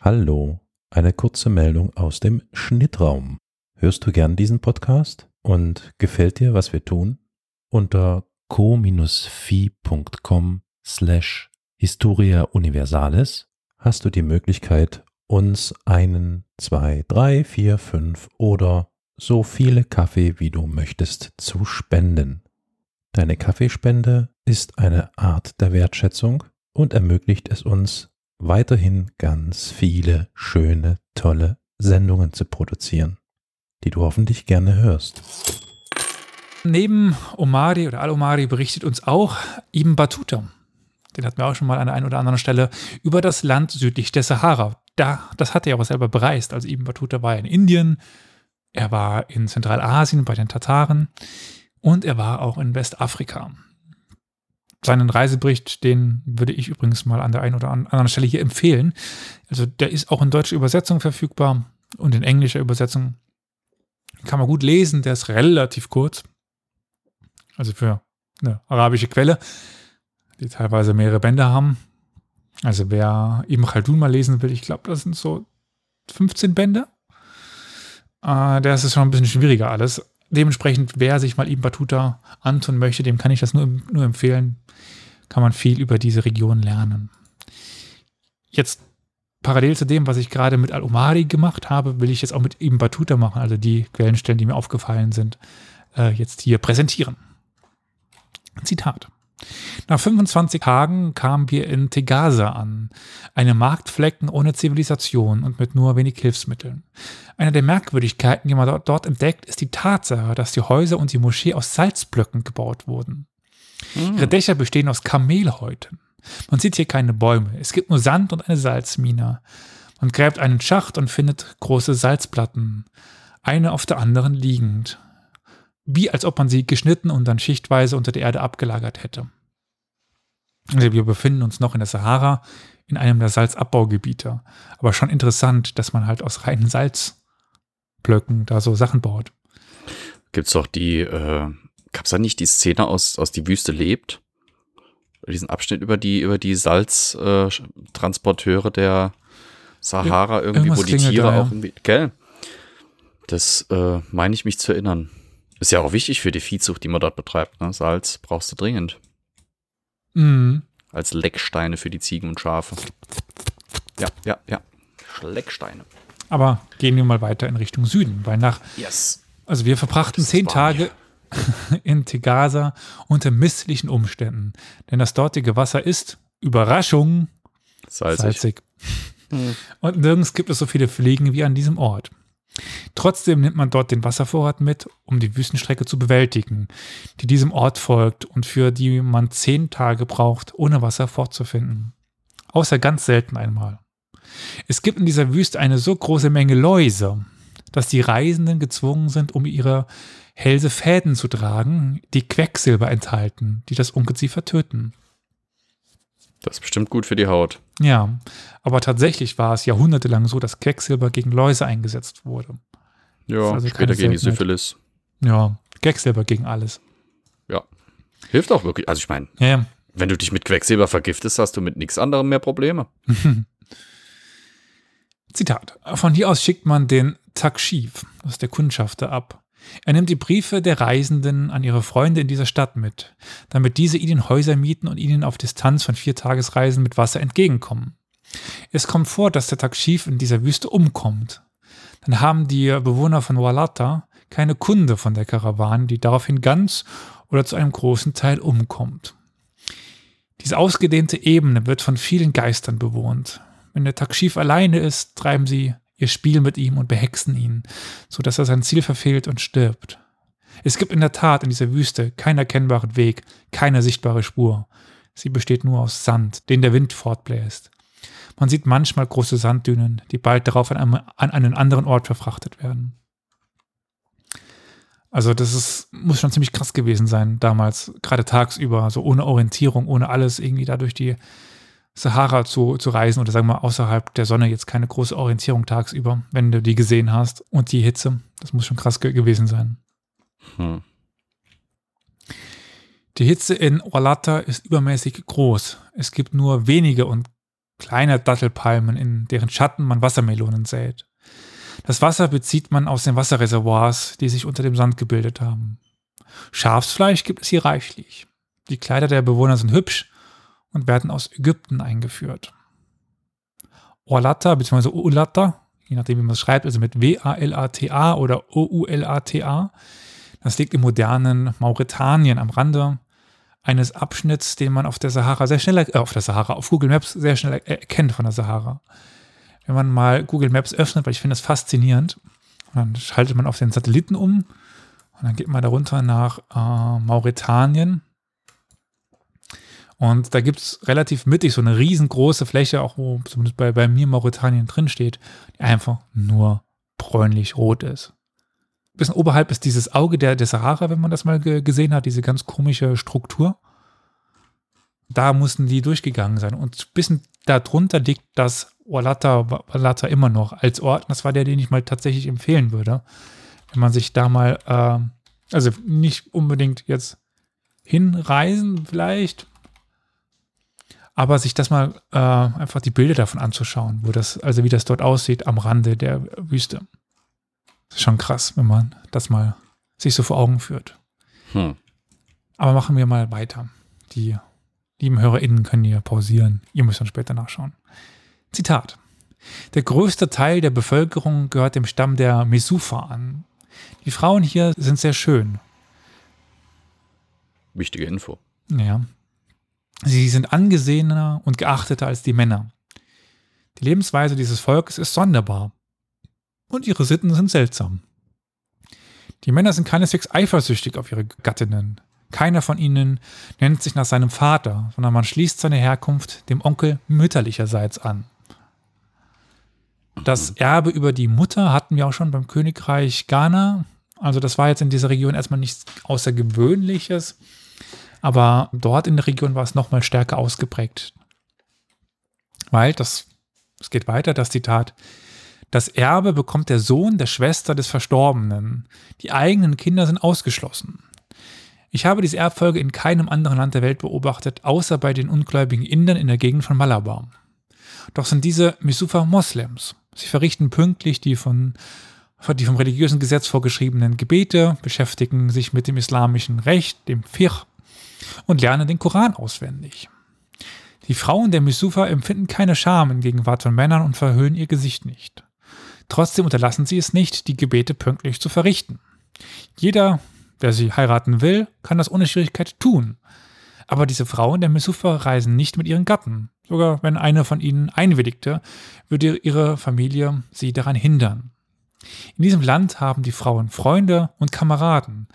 D: Hallo, eine kurze Meldung aus dem Schnittraum. Hörst du gern diesen Podcast und gefällt dir, was wir tun? Unter co-fi.com slash Historia Universalis hast du die Möglichkeit, uns einen, zwei, drei, vier, fünf oder so viele Kaffee, wie du möchtest, zu spenden. Deine Kaffeespende ist eine Art der Wertschätzung und ermöglicht es uns, weiterhin ganz viele schöne, tolle Sendungen zu produzieren, die du hoffentlich gerne hörst.
A: Neben Omari oder Al-Omari berichtet uns auch Ibn Battuta. Den hatten wir auch schon mal an der einen oder anderen Stelle über das Land südlich der Sahara. Da, das hat er aber selber bereist. Also Ibn Battuta war in Indien, er war in Zentralasien bei den Tataren und er war auch in Westafrika. Seinen Reisebericht, den würde ich übrigens mal an der einen oder anderen Stelle hier empfehlen. Also der ist auch in deutscher Übersetzung verfügbar und in englischer Übersetzung. Kann man gut lesen, der ist relativ kurz. Also für eine arabische Quelle, die teilweise mehrere Bände haben. Also wer Ibn Khaldun mal lesen will, ich glaube, das sind so 15 Bände. Äh, das ist schon ein bisschen schwieriger alles. Dementsprechend, wer sich mal Ibn Battuta antun möchte, dem kann ich das nur, nur empfehlen. Kann man viel über diese Region lernen. Jetzt parallel zu dem, was ich gerade mit Al-Omari gemacht habe, will ich jetzt auch mit Ibn Battuta machen, also die Quellenstellen, die mir aufgefallen sind, äh, jetzt hier präsentieren. Zitat. Nach 25 Tagen kamen wir in Tegasa an, einem Marktflecken ohne Zivilisation und mit nur wenig Hilfsmitteln. Eine der Merkwürdigkeiten, die man dort, dort entdeckt, ist die Tatsache, dass die Häuser und die Moschee aus Salzblöcken gebaut wurden. Mhm. Ihre Dächer bestehen aus Kamelhäuten. Man sieht hier keine Bäume, es gibt nur Sand und eine Salzmine. Man gräbt einen Schacht und findet große Salzplatten, eine auf der anderen liegend wie als ob man sie geschnitten und dann schichtweise unter der Erde abgelagert hätte. Also wir befinden uns noch in der Sahara, in einem der Salzabbaugebiete. Aber schon interessant, dass man halt aus reinen Salzblöcken da so Sachen baut.
B: Gibt's doch die, äh, gab's da nicht die Szene aus, aus die Wüste lebt? Diesen Abschnitt über die, über die Salztransporteure äh, der Sahara irgendwie, wo die Tiere da, ja. auch irgendwie, gell? Das äh, meine ich mich zu erinnern. Ist ja auch wichtig für die Viehzucht, die man dort betreibt. Ne? Salz brauchst du dringend.
A: Mhm.
B: Als Lecksteine für die Ziegen und Schafe. Ja, ja, ja. Lecksteine.
A: Aber gehen wir mal weiter in Richtung Süden, weil nach.
B: Yes.
A: Also wir verbrachten zehn Tage in Tegasa unter misslichen Umständen. Denn das dortige Wasser ist, Überraschung,
B: salzig. salzig.
A: Hm. Und nirgends gibt es so viele Fliegen wie an diesem Ort. Trotzdem nimmt man dort den Wasservorrat mit, um die Wüstenstrecke zu bewältigen, die diesem Ort folgt und für die man zehn Tage braucht, ohne Wasser fortzufinden. Außer ganz selten einmal. Es gibt in dieser Wüste eine so große Menge Läuse, dass die Reisenden gezwungen sind, um ihre Hälse Fäden zu tragen, die Quecksilber enthalten, die das Ungeziefer töten.
B: Das ist bestimmt gut für die Haut.
A: Ja, aber tatsächlich war es jahrhundertelang so, dass Quecksilber gegen Läuse eingesetzt wurde.
B: Ja, also später gegen die Syphilis.
A: Ja, Quecksilber gegen alles.
B: Ja. Hilft auch wirklich. Also ich meine,
A: ja, ja.
B: wenn du dich mit Quecksilber vergiftest, hast du mit nichts anderem mehr Probleme.
A: Zitat. Von hier aus schickt man den Takschiv, das ist der Kundschafter, ab. Er nimmt die Briefe der Reisenden an ihre Freunde in dieser Stadt mit, damit diese ihnen Häuser mieten und ihnen auf Distanz von vier Tagesreisen mit Wasser entgegenkommen. Es kommt vor, dass der Takshif in dieser Wüste umkommt. Dann haben die Bewohner von Walata keine Kunde von der Karawane, die daraufhin ganz oder zu einem großen Teil umkommt. Diese ausgedehnte Ebene wird von vielen Geistern bewohnt. Wenn der Takshif alleine ist, treiben sie ihr Spiel mit ihm und behexen ihn, so dass er sein Ziel verfehlt und stirbt. Es gibt in der Tat in dieser Wüste keinen erkennbaren Weg, keine sichtbare Spur. Sie besteht nur aus Sand, den der Wind fortbläst. Man sieht manchmal große Sanddünen, die bald darauf an, einem, an einen anderen Ort verfrachtet werden. Also das ist, muss schon ziemlich krass gewesen sein damals, gerade tagsüber, so ohne Orientierung, ohne alles irgendwie da durch die Sahara zu, zu reisen oder sagen wir mal außerhalb der Sonne jetzt keine große Orientierung tagsüber, wenn du die gesehen hast und die Hitze. Das muss schon krass ge gewesen sein. Hm. Die Hitze in Orlata ist übermäßig groß. Es gibt nur wenige und kleine Dattelpalmen, in deren Schatten man Wassermelonen sät. Das Wasser bezieht man aus den Wasserreservoirs, die sich unter dem Sand gebildet haben. Schafsfleisch gibt es hier reichlich. Die Kleider der Bewohner sind hübsch und werden aus Ägypten eingeführt. Orlata bzw. Ulata, je nachdem wie man es schreibt, also mit W-A-L-A-T-A oder O-U-L-A-T-A, das liegt im modernen Mauretanien am Rande eines Abschnitts, den man auf der Sahara sehr schnell, äh, auf der Sahara, auf Google Maps sehr schnell er- erkennt von der Sahara. Wenn man mal Google Maps öffnet, weil ich finde das faszinierend, dann schaltet man auf den Satelliten um und dann geht man darunter nach äh, Mauretanien. Und da gibt es relativ mittig so eine riesengroße Fläche, auch wo zumindest bei, bei mir Mauretanien drin steht, die einfach nur bräunlich-rot ist. Bisschen oberhalb ist dieses Auge der, der Sahara, wenn man das mal ge gesehen hat, diese ganz komische Struktur. Da mussten die durchgegangen sein. Und bisschen darunter liegt das Walata, Walata immer noch als Ort. Das war der, den ich mal tatsächlich empfehlen würde. Wenn man sich da mal, äh, also nicht unbedingt jetzt hinreisen vielleicht, aber sich das mal äh, einfach die Bilder davon anzuschauen, wo das, also wie das dort aussieht am Rande der Wüste. Das ist schon krass, wenn man das mal sich so vor Augen führt.
B: Hm.
A: Aber machen wir mal weiter. Die lieben HörerInnen können hier pausieren. Ihr müsst dann später nachschauen. Zitat. Der größte Teil der Bevölkerung gehört dem Stamm der Mesufa an. Die Frauen hier sind sehr schön.
B: Wichtige Info.
A: Ja. Sie sind angesehener und geachteter als die Männer. Die Lebensweise dieses Volkes ist sonderbar. Und ihre Sitten sind seltsam. Die Männer sind keineswegs eifersüchtig auf ihre Gattinnen. Keiner von ihnen nennt sich nach seinem Vater, sondern man schließt seine Herkunft dem Onkel mütterlicherseits an. Das Erbe über die Mutter hatten wir auch schon beim Königreich Ghana. Also das war jetzt in dieser Region erstmal nichts Außergewöhnliches. Aber dort in der Region war es nochmal stärker ausgeprägt. Weil, das, es geht weiter, das Zitat, das Erbe bekommt der Sohn der Schwester des Verstorbenen. Die eigenen Kinder sind ausgeschlossen. Ich habe diese Erbfolge in keinem anderen Land der Welt beobachtet, außer bei den ungläubigen Indern in der Gegend von Malabar. Doch sind diese Misufa Moslems. Sie verrichten pünktlich die von die vom religiösen Gesetz vorgeschriebenen Gebete, beschäftigen sich mit dem islamischen Recht, dem Fiqh und lernen den Koran auswendig. Die Frauen der Misufa empfinden keine Scham in Gegenwart von Männern und verhüllen ihr Gesicht nicht. Trotzdem unterlassen sie es nicht, die Gebete pünktlich zu verrichten. Jeder, der sie heiraten will, kann das ohne Schwierigkeit tun. Aber diese Frauen der Misufa reisen nicht mit ihren Gatten. Sogar wenn eine von ihnen einwilligte, würde ihre Familie sie daran hindern. In diesem Land haben die Frauen Freunde und Kameraden,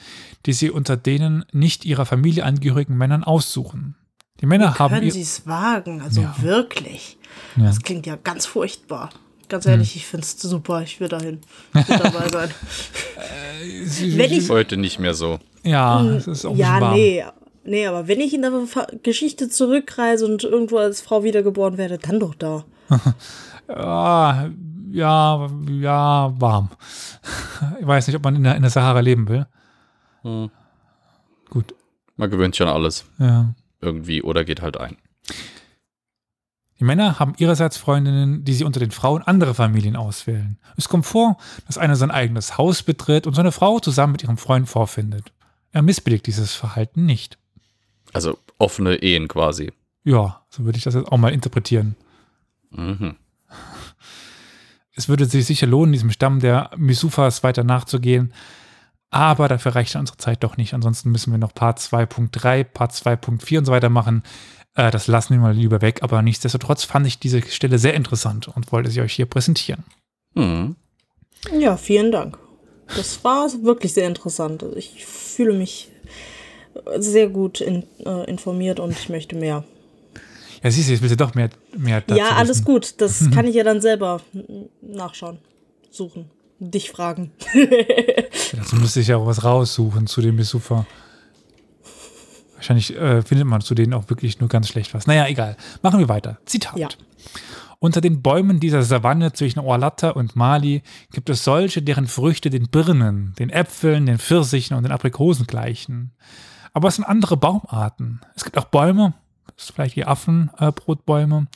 A: die sie unter denen nicht ihrer Familie angehörigen Männern aussuchen. Die Männer haben
C: Können Sie es wagen? Also
A: Ja.
C: wirklich.
A: Ja.
C: Das klingt ja ganz furchtbar. Ganz ehrlich, ich finde es super. Ich will dahin. Ich will dabei sein. Wenn ich-
B: Heute nicht mehr so.
A: ja, es ist auch
C: ja,
A: warm.
C: nee. Nee, aber wenn ich in der Geschichte zurückreise und irgendwo als Frau wiedergeboren werde, dann doch da.
A: Ah, ja, ja, warm. Ich weiß nicht, ob man in der, in der Sahara leben will.
B: Hm.
A: Gut,
B: Man gewöhnt sich an alles
A: ja.
B: irgendwie oder geht halt ein.
A: Die Männer haben ihrerseits Freundinnen, die sie unter den Frauen andere Familien auswählen. Es kommt vor, dass einer sein eigenes Haus betritt und seine Frau zusammen mit ihrem Freund vorfindet. Er missbilligt dieses Verhalten nicht.
B: Also offene Ehen quasi.
A: Ja, so würde ich das jetzt auch mal interpretieren.
B: Mhm.
A: Es würde sich sicher lohnen, diesem Stamm der Misufas weiter nachzugehen. Aber dafür reicht unsere Zeit doch nicht. Ansonsten müssen wir noch Part 2.3, Part 2.4 und so weiter machen. Äh, das lassen wir mal lieber weg. Aber nichtsdestotrotz fand ich diese Stelle sehr interessant und wollte sie euch hier präsentieren.
B: Mhm.
C: Ja, vielen Dank. Das war wirklich sehr interessant. Also Ich fühle mich sehr gut in, äh, informiert und ich möchte mehr.
A: Ja, siehst du, jetzt willst du doch mehr, mehr dazu
C: ja, alles
A: wissen.
C: gut. Das kann ich ja dann selber nachschauen, suchen, dich fragen.
A: Dazu müsste ich ja auch was raussuchen zu dem Misufa. Wahrscheinlich äh, findet man zu denen auch wirklich nur ganz schlecht was. Naja, egal. Machen wir weiter. Zitat.
C: Ja.
A: Unter den Bäumen dieser Savanne zwischen Orlatta und Mali gibt es solche, deren Früchte den Birnen, den Äpfeln, den Pfirsichen und den Aprikosen gleichen. Aber es sind andere Baumarten. Es gibt auch Bäume, vielleicht die Affenbrotbäume,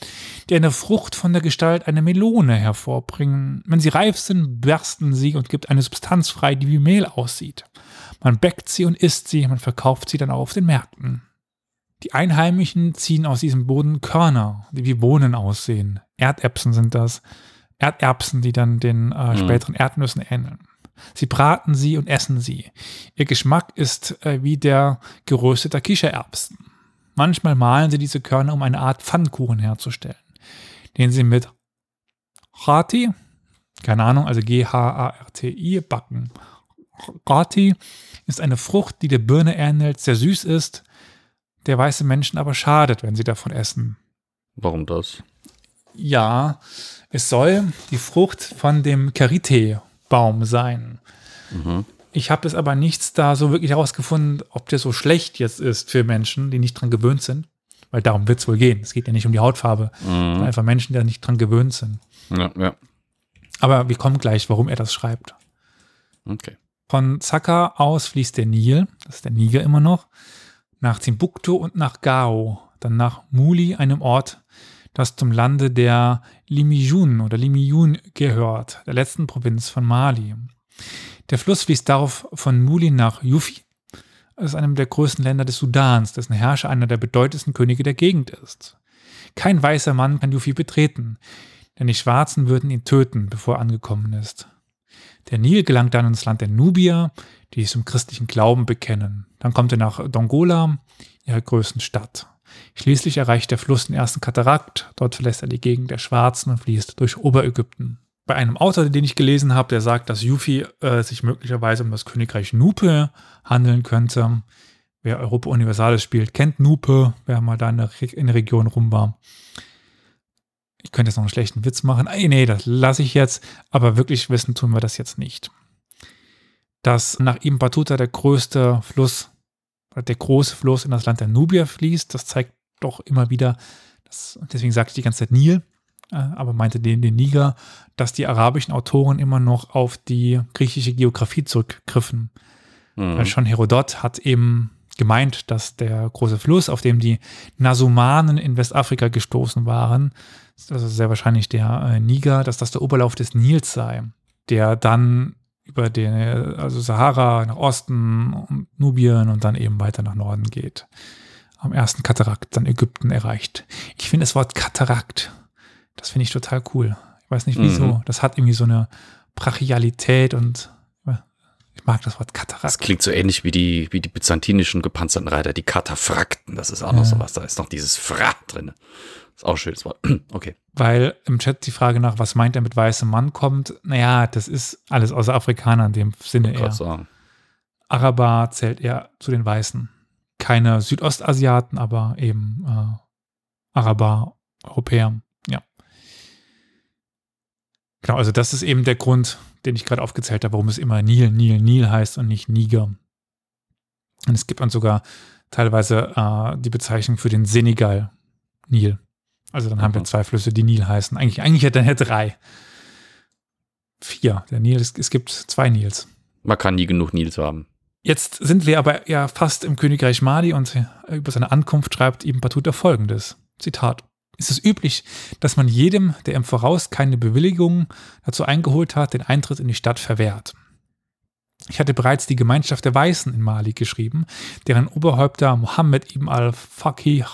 A: die eine Frucht von der Gestalt einer Melone hervorbringen. Wenn sie reif sind, bersten sie und gibt eine Substanz frei, die wie Mehl aussieht. Man bäckt sie und isst sie, man verkauft sie dann auch auf den Märkten. Die Einheimischen ziehen aus diesem Boden Körner, die wie Bohnen aussehen. Erdäpsen sind das. Erderbsen, die dann den äh, späteren Erdnüssen ähneln. Sie braten sie und essen sie. Ihr Geschmack ist äh, wie der gerösteter Kichererbsen. Manchmal mahlen sie diese Körner, um eine Art Pfannkuchen herzustellen, den sie mit Rati, keine Ahnung, also G-H-A-R-T-I, backen. Rati ist eine Frucht, die der Birne ähnelt, sehr süß ist, der weiße Menschen aber schadet, wenn sie davon essen.
B: Warum das?
A: Ja, es soll die Frucht von dem Karité-Baum sein.
B: Mhm.
A: Ich habe es aber nichts da so wirklich herausgefunden, ob der so schlecht jetzt ist für Menschen, die nicht dran gewöhnt sind. Weil darum wird es wohl gehen. Es geht ja nicht um die Hautfarbe.
B: Mhm.
A: Einfach Menschen, die da nicht dran gewöhnt sind.
B: Ja, ja.
A: Aber wir kommen gleich, warum er das schreibt.
B: Okay.
A: Von Zaka aus fließt der Nil, das ist der Niger immer noch, nach Timbuktu und nach Gao, dann nach Muli, einem Ort, das zum Lande der Limijun oder Limiyun gehört, der letzten Provinz von Mali. Der Fluss fließt darauf von Muli nach Yufi, das ist einem der größten Länder des Sudans, dessen Herrscher einer der bedeutendsten Könige der Gegend ist. Kein weißer Mann kann Yufi betreten, denn die Schwarzen würden ihn töten, bevor er angekommen ist. Der Nil gelangt dann ins Land der Nubier, die sich zum christlichen Glauben bekennen. Dann kommt er nach Dongola, ihrer größten Stadt. Schließlich erreicht der Fluss den ersten Katarakt. Dort verlässt er die Gegend der Schwarzen und fließt durch Oberägypten. Bei einem Autor, den ich gelesen habe, der sagt, dass Yufi äh, sich möglicherweise um das Königreich Nupe handeln könnte. Wer Europa Universalis spielt, kennt Nupe, wer mal da in der, Re in der Region rum war. Ich könnte jetzt noch einen schlechten Witz machen. Ey, nee, das lasse ich jetzt. Aber wirklich wissen tun wir das jetzt nicht. Dass nach ihm Batuta der größte Fluss, der große Fluss in das Land der Nubier fließt, das zeigt doch immer wieder, das, deswegen sagte ich die ganze Zeit Nil, aber meinte den, den Niger, dass die arabischen Autoren immer noch auf die griechische Geografie zurückgriffen.
B: Mhm.
A: Weil schon Herodot hat eben gemeint, dass der große Fluss, auf dem die Nasumanen in Westafrika gestoßen waren, also sehr wahrscheinlich der äh, Niger, dass das der Oberlauf des Nils sei, der dann über den also Sahara nach Osten und Nubien und dann eben weiter nach Norden geht. Am ersten Katarakt dann Ägypten erreicht. Ich finde das Wort Katarakt, das finde ich total cool. Ich weiß nicht wieso.
B: Mhm.
A: Das hat irgendwie so eine Brachialität und ich mag das Wort Katarakt.
B: Das klingt so ähnlich wie die, wie die byzantinischen gepanzerten Reiter, die Kataphrakten. Das ist auch noch
A: Ja.
B: sowas. Da ist noch dieses Fra drin. Ist auch ein schönes Wort. Okay.
A: Weil im Chat die Frage nach, was meint er mit weißem Mann kommt, naja, das ist alles außer Afrikaner in dem Sinne eher.
B: sagen.
A: Araber zählt eher zu den Weißen. Keine Südostasiaten, aber eben äh, Araber, Europäer. Genau, also das ist eben der Grund, den ich gerade aufgezählt habe, warum es immer Nil, Nil, Nil heißt und nicht Niger. Und es gibt dann sogar teilweise äh, die Bezeichnung für den Senegal, Nil. Also dann haben wir
B: Mhm.
A: zwei Flüsse, die Nil heißen. Eigentlich, eigentlich hätte er drei. Vier. Der Nil, es, es gibt zwei Nils.
B: Man kann nie genug Nils haben.
A: Jetzt sind wir aber ja fast im Königreich Mali und äh, über seine Ankunft schreibt Ibn Battuta folgendes. Zitat. Ist es üblich, dass man jedem, der im Voraus keine Bewilligung dazu eingeholt hat, den Eintritt in die Stadt verwehrt? Ich hatte bereits die Gemeinschaft der Weißen in Mali geschrieben, deren Oberhäupter Mohammed ibn al-Faqih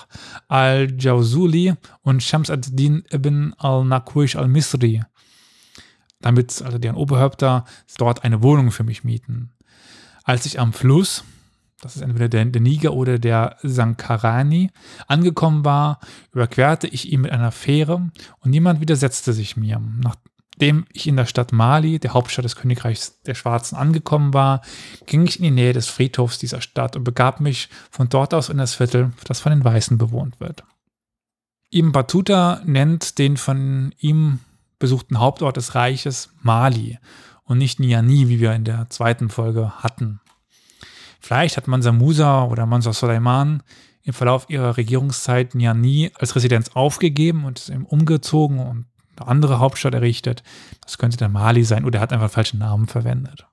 A: al-Jawzuli und Shams ad-Din ibn al-Nakwish al-Misri, damit also deren Oberhäupter dort eine Wohnung für mich mieten. Als ich am Fluss, das ist entweder der, der Niger oder der Sankarani, angekommen war, überquerte ich ihn mit einer Fähre und niemand widersetzte sich mir. Nachdem ich in der Stadt Mali, der Hauptstadt des Königreichs der Schwarzen, angekommen war, ging ich in die Nähe des Friedhofs dieser Stadt und begab mich von dort aus in das Viertel, das von den Weißen bewohnt wird. Ibn Battuta nennt den von ihm besuchten Hauptort des Reiches Mali und nicht Niani, wie wir in der zweiten Folge hatten. Vielleicht hat Mansa Musa oder Mansa Soleiman im Verlauf ihrer Regierungszeit Niani als Residenz aufgegeben und ist eben umgezogen und eine andere Hauptstadt errichtet. Das könnte der Mali sein oder er hat einfach falschen Namen verwendet.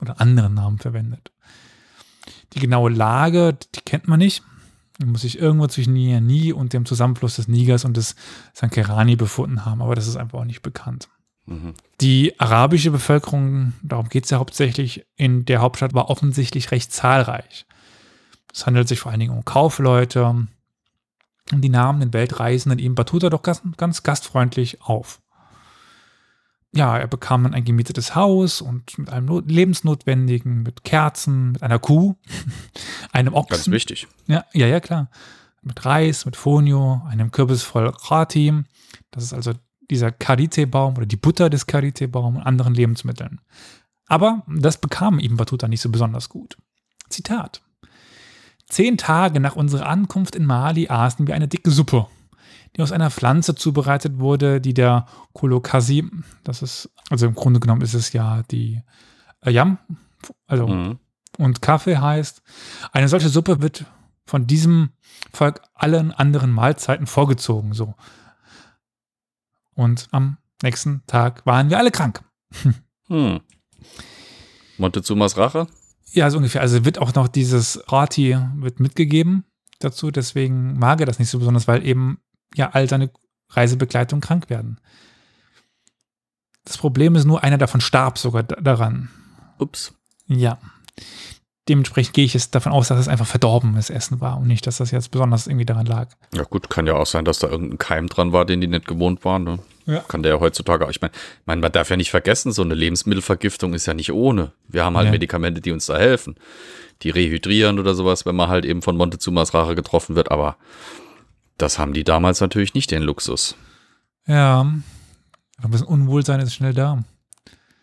A: Oder anderen Namen verwendet. Die genaue Lage, die kennt man nicht. Die muss sich irgendwo zwischen Niani und dem Zusammenfluss des Nigers und des Sankerani befunden haben, aber das ist einfach auch nicht bekannt.
B: Mhm.
A: Die arabische Bevölkerung, darum geht es ja hauptsächlich, in der Hauptstadt war offensichtlich recht zahlreich. Es handelt sich vor allen Dingen um Kaufleute. Und die nahmen den Weltreisenden eben Batuta doch ganz, ganz gastfreundlich auf. ja, er bekam dann ein gemietetes Haus und mit allem Not Lebensnotwendigen, mit Kerzen, mit einer Kuh, einem Ochsen.
B: Ganz wichtig.
A: Ja, ja, ja, klar. Mit Reis, mit Fonio, einem Kürbis voll Rati. Das ist also dieser Karite-Baum oder die Butter des Karite-Baums und anderen Lebensmitteln. Aber das bekam Ibn Battuta nicht so besonders gut. Zitat. Zehn Tage nach unserer Ankunft in Mali aßen wir eine dicke Suppe, die aus einer Pflanze zubereitet wurde, die der Kolokasi, das ist, also im Grunde genommen ist es ja die äh, Yam, also
B: Mhm.
A: und Kaffee heißt. Eine solche Suppe wird von diesem Volk allen anderen Mahlzeiten vorgezogen, so. Und am nächsten Tag waren wir alle krank.
B: Hm. Montezumas Rache?
A: Ja, so ungefähr. Also wird auch noch dieses Rati wird mitgegeben dazu. Deswegen mag er das nicht so besonders, weil eben ja all seine Reisebegleitung krank werden. Das Problem ist nur, einer davon starb sogar da- daran.
B: Ups.
A: Ja. Dementsprechend gehe ich jetzt davon aus, dass es einfach verdorbenes Essen war und nicht, dass das jetzt besonders irgendwie daran lag.
B: Ja gut, kann ja auch sein, dass da irgendein Keim dran war, den die nicht gewohnt waren. Ne?
A: Ja.
B: Kann der ja heutzutage auch. Ich meine, mein, man darf ja nicht vergessen, so eine Lebensmittelvergiftung ist ja nicht ohne. Wir haben halt
A: Ja.
B: Medikamente, die uns da helfen. Die rehydrieren oder sowas, wenn man halt eben von Montezumas Rache getroffen wird. Aber das haben die damals natürlich nicht, den Luxus.
A: Ja. Ein bisschen Unwohlsein ist schnell da.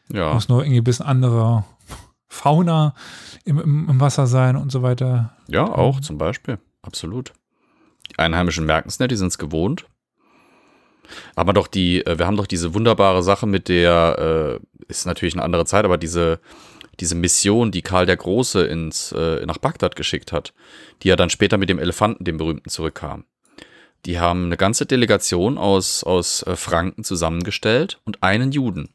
B: Ja,
A: Muss nur irgendwie ein bisschen andere Fauna im, im, im Wasser sein und so weiter.
B: ja, auch zum Beispiel. Absolut. Die Einheimischen merken es nicht, die sind es gewohnt. Aber doch die, äh, wir haben doch diese wunderbare Sache mit der, äh, ist natürlich eine andere Zeit, aber diese, diese Mission, die Karl der Große ins, äh, nach Bagdad geschickt hat, die ja dann später mit dem Elefanten, dem berühmten, zurückkam. Die haben eine ganze Delegation aus, aus äh, Franken zusammengestellt und einen Juden.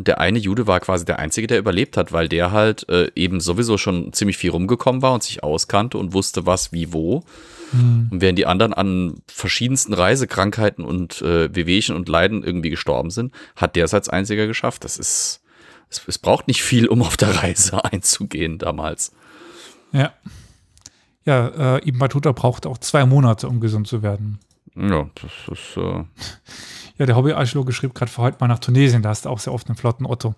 B: Und der eine Jude war quasi der einzige, der überlebt hat, weil der halt äh, eben sowieso schon ziemlich viel rumgekommen war und sich auskannte und wusste, was wie wo.
A: Hm.
B: Und während die anderen an verschiedensten Reisekrankheiten und äh, Wehwehchen und Leiden irgendwie gestorben sind, hat der es als einziger geschafft. Das ist, es, es braucht nicht viel, um auf der Reise einzugehen damals.
A: Ja. Ja, äh, Ibn Battuta braucht auch zwei Monate, um gesund zu werden.
B: Ja, das ist, äh,
A: Ja, der Hobbyarchäologe schrieb gerade für heute mal nach Tunesien, da hast du auch sehr oft einen flotten Otto.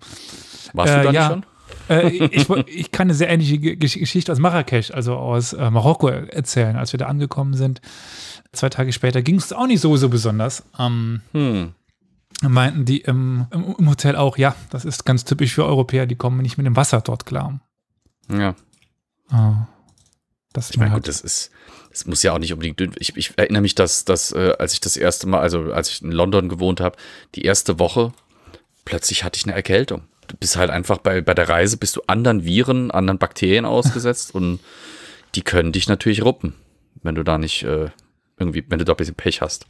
B: warst
A: Äh,
B: du da
A: ja.
B: nicht schon?
A: Äh, ich, ich kann eine sehr ähnliche Ge- Gesch- Geschichte aus Marrakesch, also aus äh, Marokko erzählen, als wir da angekommen sind. Zwei Tage später ging es auch nicht so, so besonders. Ähm,
B: Hm.
A: meinten die im, im, im Hotel auch, ja, das ist ganz typisch für Europäer, die kommen nicht mit dem Wasser dort klar.
B: Ja,
A: Ah, das
B: ich meine,
A: halt,
B: gut, das ist, das muss ja auch nicht unbedingt dünn. Ich, ich erinnere mich, dass, dass äh, als ich das erste Mal, also als ich in London gewohnt habe, die erste Woche, plötzlich hatte ich eine Erkältung. Du bist halt einfach bei, bei der Reise, bist du anderen Viren, anderen Bakterien ausgesetzt und die können dich natürlich ruppen, wenn du da nicht äh, irgendwie, wenn du da ein bisschen Pech hast.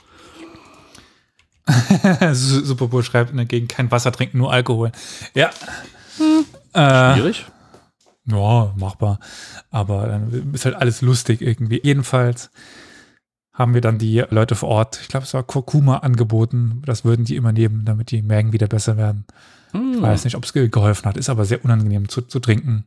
A: Su- Superbull schreibt ne, gegen kein Wasser trinken, nur Alkohol. Ja. Äh,
B: Schwierig?
A: Ja, machbar. Aber dann ist halt alles lustig irgendwie. Jedenfalls haben wir dann die Leute vor Ort, ich glaube, es war Kurkuma angeboten. Das würden die immer nehmen, damit die Mägen wieder besser werden. Ich
B: Hm.
A: weiß nicht, ob es ge- geholfen hat, ist aber sehr unangenehm zu, zu trinken.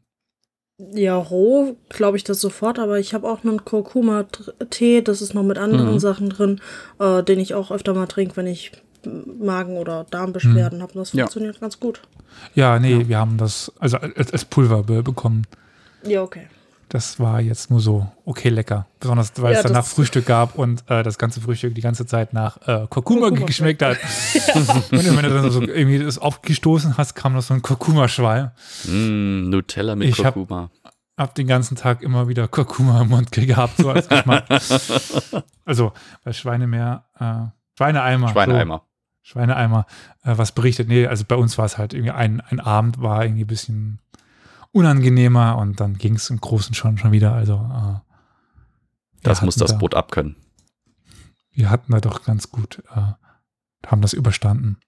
C: Ja, roh glaube ich das sofort, aber ich habe auch einen Kurkuma-Tee, das ist noch mit anderen
B: Mhm.
C: Sachen drin, äh, den ich auch öfter mal trinke, wenn ich Magen- oder Darmbeschwerden habe. Das
B: Ja.
C: funktioniert ganz gut.
A: Ja, nee, wir haben das also als, als Pulver be bekommen.
C: Ja, okay.
A: Das war jetzt nur so okay lecker. Besonders weil
C: Ja,
A: es danach Frühstück gab und äh, das ganze Frühstück die ganze Zeit nach äh, Kurkuma,
C: Kurkuma
A: geschmeckt hat. und wenn du dann so irgendwie das aufgestoßen hast, kam noch so ein Kurkuma-Schwall.
B: Mm, Nutella mit
A: Ich hab-
B: Kurkuma.
A: Hab den ganzen Tag immer wieder Kurkuma im Mund gehabt, so als Geschmack. also bei Schweinemeer, äh, Schweineeimer.
B: Schweineeimer.
A: So, Schweineeimer, äh, was berichtet. Nee, also bei uns war es halt irgendwie ein, ein Abend war irgendwie ein bisschen unangenehmer und dann ging es im Großen schon schon wieder. Also äh,
B: Das muss das
A: da,
B: Brot abkönnen.
A: Wir hatten da doch ganz gut, äh, haben das überstanden.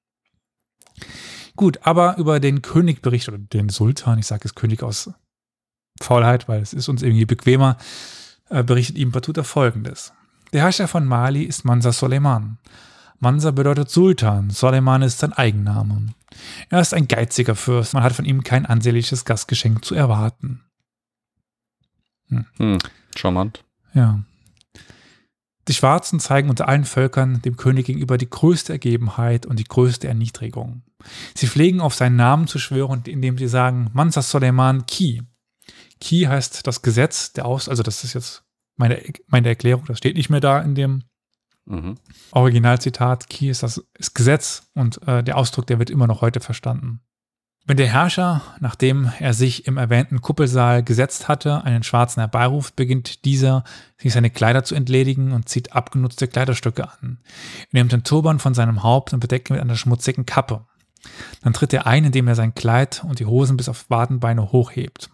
A: Gut, aber über den Königbericht oder den Sultan, ich sage es König aus Faulheit, weil es ist uns irgendwie bequemer, äh, berichtet ihm Batuta folgendes. Der Herrscher von Mali ist Mansa Soleiman. Mansa bedeutet Sultan, Soleiman ist sein Eigenname. Er ist ein geiziger Fürst, man hat von ihm kein ansehnliches Gastgeschenk zu erwarten.
B: Hm, charmant.
A: Ja. Die Schwarzen zeigen unter allen Völkern dem König gegenüber die größte Ergebenheit und die größte Erniedrigung. Sie pflegen auf seinen Namen zu schwören, indem sie sagen, Mansa Soleiman Ki. Ki heißt das Gesetz, der Aus, also das ist jetzt meine, meine Erklärung, das steht nicht mehr da in dem
B: Mhm.
A: Originalzitat. Ki ist das ist Gesetz und äh, der Ausdruck, der wird immer noch heute verstanden. Wenn der Herrscher, nachdem er sich im erwähnten Kuppelsaal gesetzt hatte, einen Schwarzen herbeiruft, beginnt dieser, sich seine Kleider zu entledigen und zieht abgenutzte Kleiderstücke an. Er nimmt den Turban von seinem Haupt und bedeckt ihn mit einer schmutzigen Kappe. Dann tritt er ein, indem er sein Kleid und die Hosen bis auf Wadenbeine hochhebt.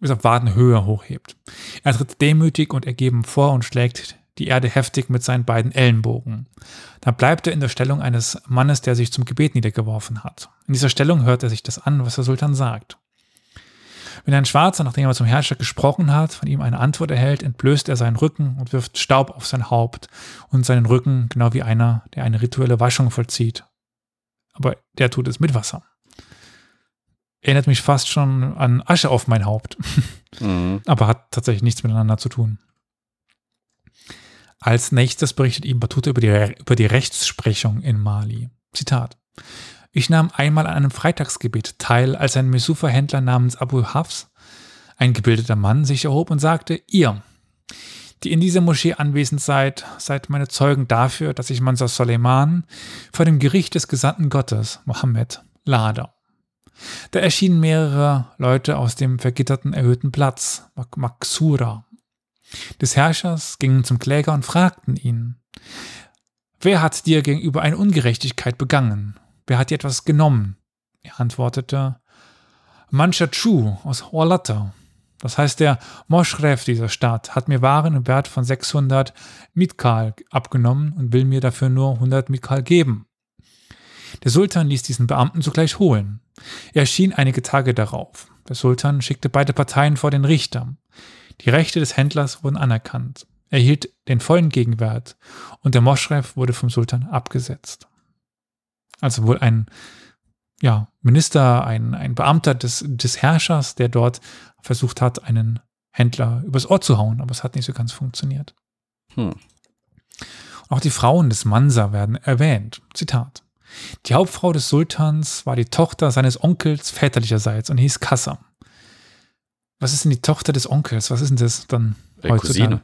A: Bis auf Wadenhöhe hochhebt. Er tritt demütig und ergeben vor und schlägt die Erde heftig mit seinen beiden Ellenbogen. Dann bleibt er in der Stellung eines Mannes, der sich zum Gebet niedergeworfen hat. In dieser Stellung hört er sich das an, was der Sultan sagt. Wenn ein Schwarzer, nachdem er zum Herrscher gesprochen hat, von ihm eine Antwort erhält, entblößt er seinen Rücken und wirft Staub auf sein Haupt und seinen Rücken, genau wie einer, der eine rituelle Waschung vollzieht. Aber der tut es mit Wasser. Erinnert mich fast schon an Asche auf mein Haupt,
B: Mhm.
A: aber hat tatsächlich nichts miteinander zu tun. Als nächstes berichtet ihm Batuta über die, über die Rechtsprechung in Mali. Zitat. Ich nahm einmal an einem Freitagsgebet teil, als ein Mesufa-Händler namens Abu Hafs, ein gebildeter Mann, sich erhob und sagte, ihr, die in dieser Moschee anwesend seid, seid meine Zeugen dafür, dass ich Mansa Soleiman vor dem Gericht des Gesandten Gottes, Mohammed, lade. Da erschienen mehrere Leute aus dem vergitterten erhöhten Platz, Mak- Maksura, des Herrschers, gingen zum Kläger und fragten ihn, wer hat dir gegenüber eine Ungerechtigkeit begangen? Wer hat dir etwas genommen? Er antwortete, Manchachu aus Orlatta. Das heißt, der Moschref dieser Stadt hat mir Waren im Wert von 600 Mitkal abgenommen und will mir dafür nur 100 Mitkal geben. Der Sultan ließ diesen Beamten sogleich holen. Er erschien einige Tage darauf. Der Sultan schickte beide Parteien vor den Richter. Die Rechte des Händlers wurden anerkannt. Er erhielt den vollen Gegenwert und der Moschref wurde vom Sultan abgesetzt. Also wohl ein ja, Minister, ein, ein Beamter des, des Herrschers, der dort versucht hat, einen Händler übers Ohr zu hauen, aber es hat nicht so ganz funktioniert.
B: Hm.
A: Auch die Frauen des Mansa werden erwähnt. Zitat. Die Hauptfrau des Sultans war die Tochter seines Onkels väterlicherseits und hieß Kassam. Was ist denn die Tochter des Onkels? Was ist denn das dann
B: Äh? Cousine.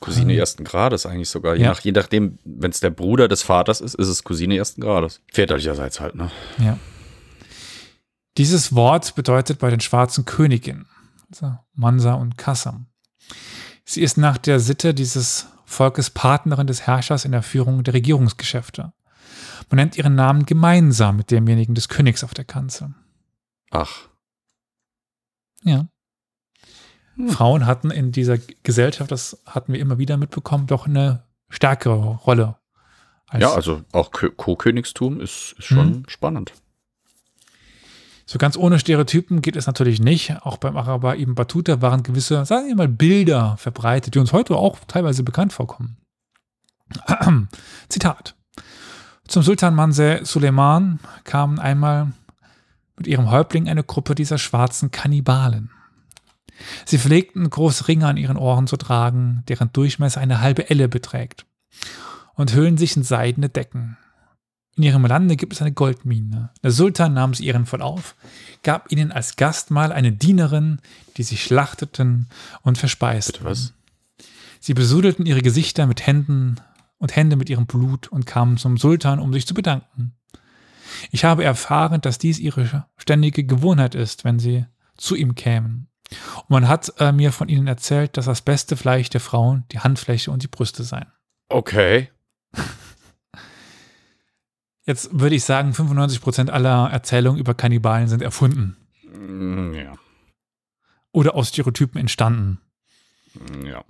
B: Cousine
A: Ah.
B: ersten Grades eigentlich sogar. Je,
A: Ja.
B: nach, je nachdem, wenn es der Bruder des Vaters ist, ist es Cousine ersten Grades. Väterlicherseits halt, ne?
A: Ja. Dieses Wort bedeutet bei den schwarzen Königinnen, also Mansa und Kassam. Sie ist nach der Sitte dieses Volkes Partnerin des Herrschers in der Führung der Regierungsgeschäfte. Man nennt ihren Namen gemeinsam mit demjenigen des Königs auf der Kanzel.
B: Ach.
A: Ja.
B: Hm.
A: Frauen hatten in dieser Gesellschaft, das hatten wir immer wieder mitbekommen, doch eine stärkere Rolle. als-
B: Ja, also auch Kö- Co-Königstum ist, ist schon
A: Mhm.
B: spannend.
A: So ganz ohne Stereotypen geht es natürlich nicht. Auch beim Araber Ibn Battuta waren gewisse, sagen wir mal, Bilder verbreitet, die uns heute auch teilweise bekannt vorkommen. Zitat. Zum Sultan Manse Suleiman kamen einmal mit ihrem Häuptling eine Gruppe dieser schwarzen Kannibalen. Sie pflegten große Ringe an ihren Ohren zu tragen, deren Durchmesser eine halbe Elle beträgt, und hüllen sich in seidene Decken. In ihrem Lande gibt es eine Goldmine. Der Sultan nahm sie ehrenvoll auf, gab ihnen als Gastmahl eine Dienerin, die sie schlachteten und verspeisten.
B: Bitte was?
A: Sie besudelten ihre Gesichter mit Händen und Hände mit ihrem Blut und kamen zum Sultan, um sich zu bedanken. Ich habe erfahren, dass dies ihre ständige Gewohnheit ist, wenn sie zu ihm kämen. Und man hat äh, mir von ihnen erzählt, dass das beste Fleisch der Frauen die Handfläche und die Brüste seien.
B: Okay.
A: Jetzt würde ich sagen, 95% aller Erzählungen über Kannibalen sind erfunden
B: Mm, Ja.
A: oder aus Stereotypen entstanden.
B: Mm, Ja.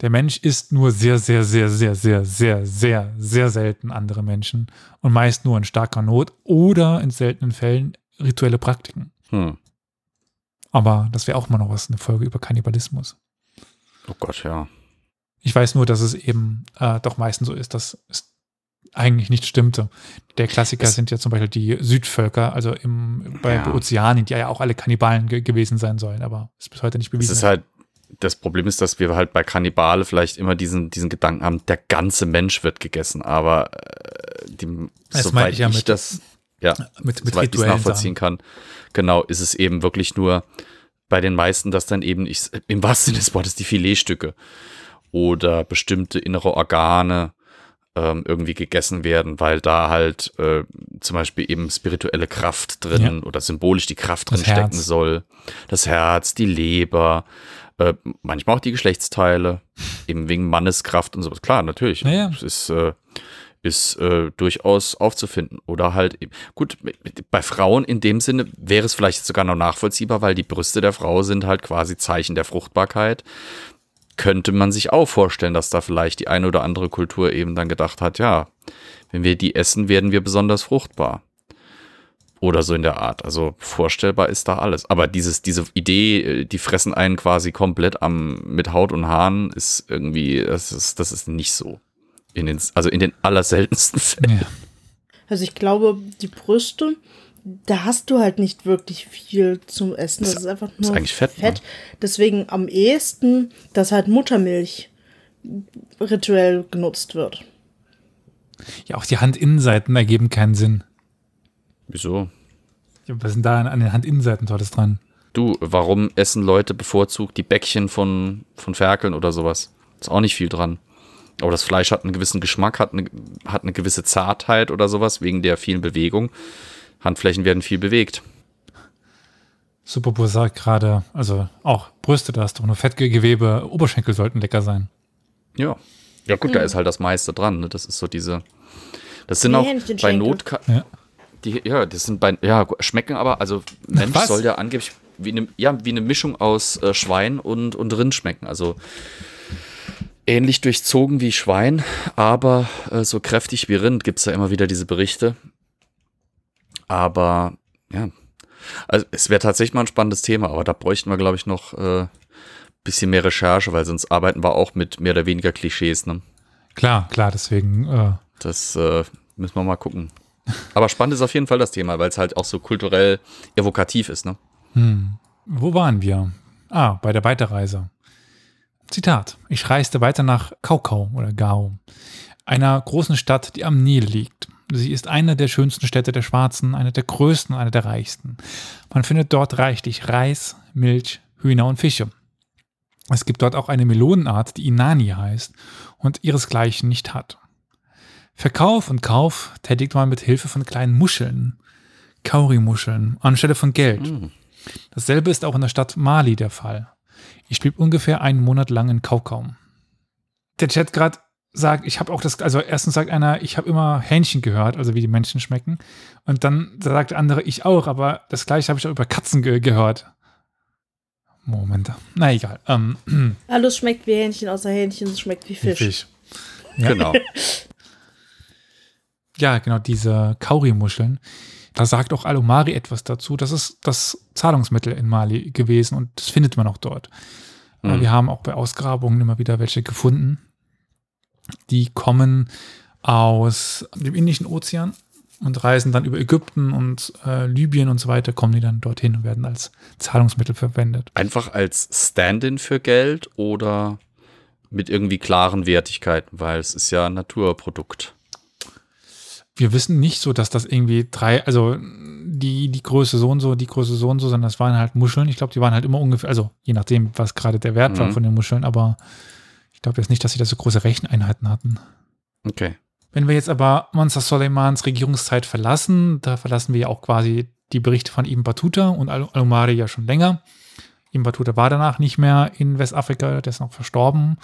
A: Der Mensch isst nur sehr, sehr, sehr, sehr, sehr, sehr, sehr, sehr selten andere Menschen und meist nur in starker Not oder in seltenen Fällen rituelle Praktiken.
B: Hm.
A: Aber das wäre auch mal noch was, eine Folge über Kannibalismus.
B: Oh Gott, ja.
A: Ich weiß nur, dass es eben äh, doch meistens so ist, dass es eigentlich nicht stimmte. Der Klassiker
B: Es-
A: sind ja zum Beispiel die Südvölker, also im, bei
B: Ja.
A: Ozeanien, die ja auch alle Kannibalen ge gewesen sein sollen, aber ist bis heute nicht
B: Es
A: bewiesen.
B: ist halt, das Problem ist, dass wir halt bei Kannibale vielleicht immer diesen, diesen Gedanken haben, der ganze Mensch wird gegessen, aber äh, die,
A: Das
B: soweit
A: ich
B: ich,
A: ja mit-
B: das, ja,
A: Mit, mit
B: soweit ich es nachvollziehen kann, genau, ist es eben wirklich nur bei den meisten, dass dann eben, ich, im wahrsten Sinne des Wortes, die Filetstücke oder bestimmte innere Organe ähm, irgendwie gegessen werden, weil da halt äh, zum Beispiel eben spirituelle Kraft drin oder symbolisch die Kraft drin
A: Das
B: stecken
A: Herz.
B: soll. Das Herz, die Leber, äh, manchmal auch die Geschlechtsteile, eben wegen Manneskraft und sowas. Klar, natürlich.
A: Ja, ja.
B: Es ist, äh, ist äh, durchaus aufzufinden. Oder halt, gut, bei Frauen in dem Sinne wäre es vielleicht sogar noch nachvollziehbar, weil die Brüste der Frau sind halt quasi Zeichen der Fruchtbarkeit. Könnte man sich auch vorstellen, dass da vielleicht die eine oder andere Kultur eben dann gedacht hat, ja, wenn wir die essen, werden wir besonders fruchtbar. Oder so in der Art. Also vorstellbar ist da alles. Aber dieses, diese Idee, äh, die fressen einen quasi komplett am, mit Haut und Haaren, ist irgendwie, das ist, das ist nicht so. In den, also in den allerseltensten Fällen.
A: Ja.
C: Also ich glaube, die Brüste, da hast du halt nicht wirklich viel zum Essen. Das
B: Ist-
C: ist einfach
B: ist
C: nur
B: eigentlich Fett, ne?
C: Deswegen am ehesten, dass halt Muttermilch rituell genutzt wird.
A: ja, auch die Handinnenseiten ergeben keinen Sinn.
B: Wieso?
A: Ja, Was ist denn da an, an den Handinnenseiten tolles dran?
B: Du, warum essen Leute bevorzugt die Bäckchen von, von Ferkeln oder sowas? Ist auch nicht viel dran. Aber das Fleisch hat einen gewissen Geschmack, hat eine, hat eine gewisse Zartheit oder sowas, wegen der vielen Bewegung. Handflächen werden viel bewegt.
A: Superbur sagt gerade, also auch Brüste, da ist doch nur Fettgewebe, Oberschenkel sollten lecker sein.
B: Ja. Ja, gut, da ist halt das meiste dran. Ne? Das ist so diese. Das sind
C: Wie
B: auch bei. Not.
A: Ja.
B: Die, ja, das sind bei. Ja, schmecken aber, also Mensch
A: Was?
B: soll ja angeblich wie eine, ja, wie eine Mischung aus äh, Schwein und, und Rind schmecken. Also ähnlich durchzogen wie Schwein, aber äh, so kräftig wie Rind gibt es ja immer wieder diese Berichte. Aber ja, also es wäre tatsächlich mal ein spannendes Thema, aber da bräuchten wir, glaube ich, noch äh, bisschen mehr Recherche, weil sonst arbeiten wir auch mit mehr oder weniger Klischees. Ne?
A: Klar, klar, deswegen, äh,
B: Das äh, müssen wir mal gucken. Aber spannend ist auf jeden Fall das Thema, weil es halt auch so kulturell evokativ ist. Ne?
A: hm, wo waren wir? Ah, bei der Weiterreise. Zitat. Ich reiste weiter nach Kaukau oder Gao, einer großen Stadt, die am Nil liegt. Sie ist eine der schönsten Städte der Schwarzen, eine der größten, eine der reichsten. Man findet dort reichlich Reis, Milch, Hühner und Fische. Es gibt dort auch eine Melonenart, die Inani heißt und ihresgleichen nicht hat. Verkauf und Kauf tätigt man mit Hilfe von kleinen Muscheln, Kauri-Muscheln, anstelle von Geld.
B: Hm.
A: Dasselbe ist auch in der Stadt Mali der Fall. Ich blieb ungefähr einen Monat lang in Kaukau. Der Chat gerade sagt, ich habe auch das, also erstens sagt einer, ich habe immer Hähnchen gehört, also wie die Menschen schmecken. Und dann sagt der andere, ich auch, aber das gleiche habe ich auch über Katzen ge gehört. Moment. Na egal. Ähm,
C: Alles schmeckt wie Hähnchen, außer Hähnchen schmeckt wie Fisch.
A: Fisch. Ja.
B: Genau.
A: Ja, genau, diese Kauri-Muscheln. Da sagt auch Alomari etwas dazu. Das ist das Zahlungsmittel in Mali gewesen und das findet man auch dort. Aber
B: Mhm.
A: Wir haben auch bei Ausgrabungen immer wieder welche gefunden. Die kommen aus dem Indischen Ozean und reisen dann über Ägypten und äh, Libyen und so weiter, kommen die dann dorthin und werden als Zahlungsmittel verwendet.
B: Einfach als Stand-in für Geld oder mit irgendwie klaren Wertigkeiten, weil es ist ja ein Naturprodukt.
A: Wir wissen nicht so, dass das irgendwie drei, also die, die Größe so und so, die Größe so und so, sondern das waren halt Muscheln. Ich glaube, die waren halt immer ungefähr, also je nachdem, was gerade der Wert war
B: Mhm.
A: von den Muscheln, aber ich glaube jetzt nicht, dass sie da so große Recheneinheiten hatten.
B: Okay.
A: Wenn wir jetzt aber Mansa Soleimans Regierungszeit verlassen, da verlassen wir ja auch quasi die Berichte von Ibn Battuta und Al- Al-Umari ja schon länger. Ibn Battuta war danach nicht mehr in Westafrika, der ist noch verstorben.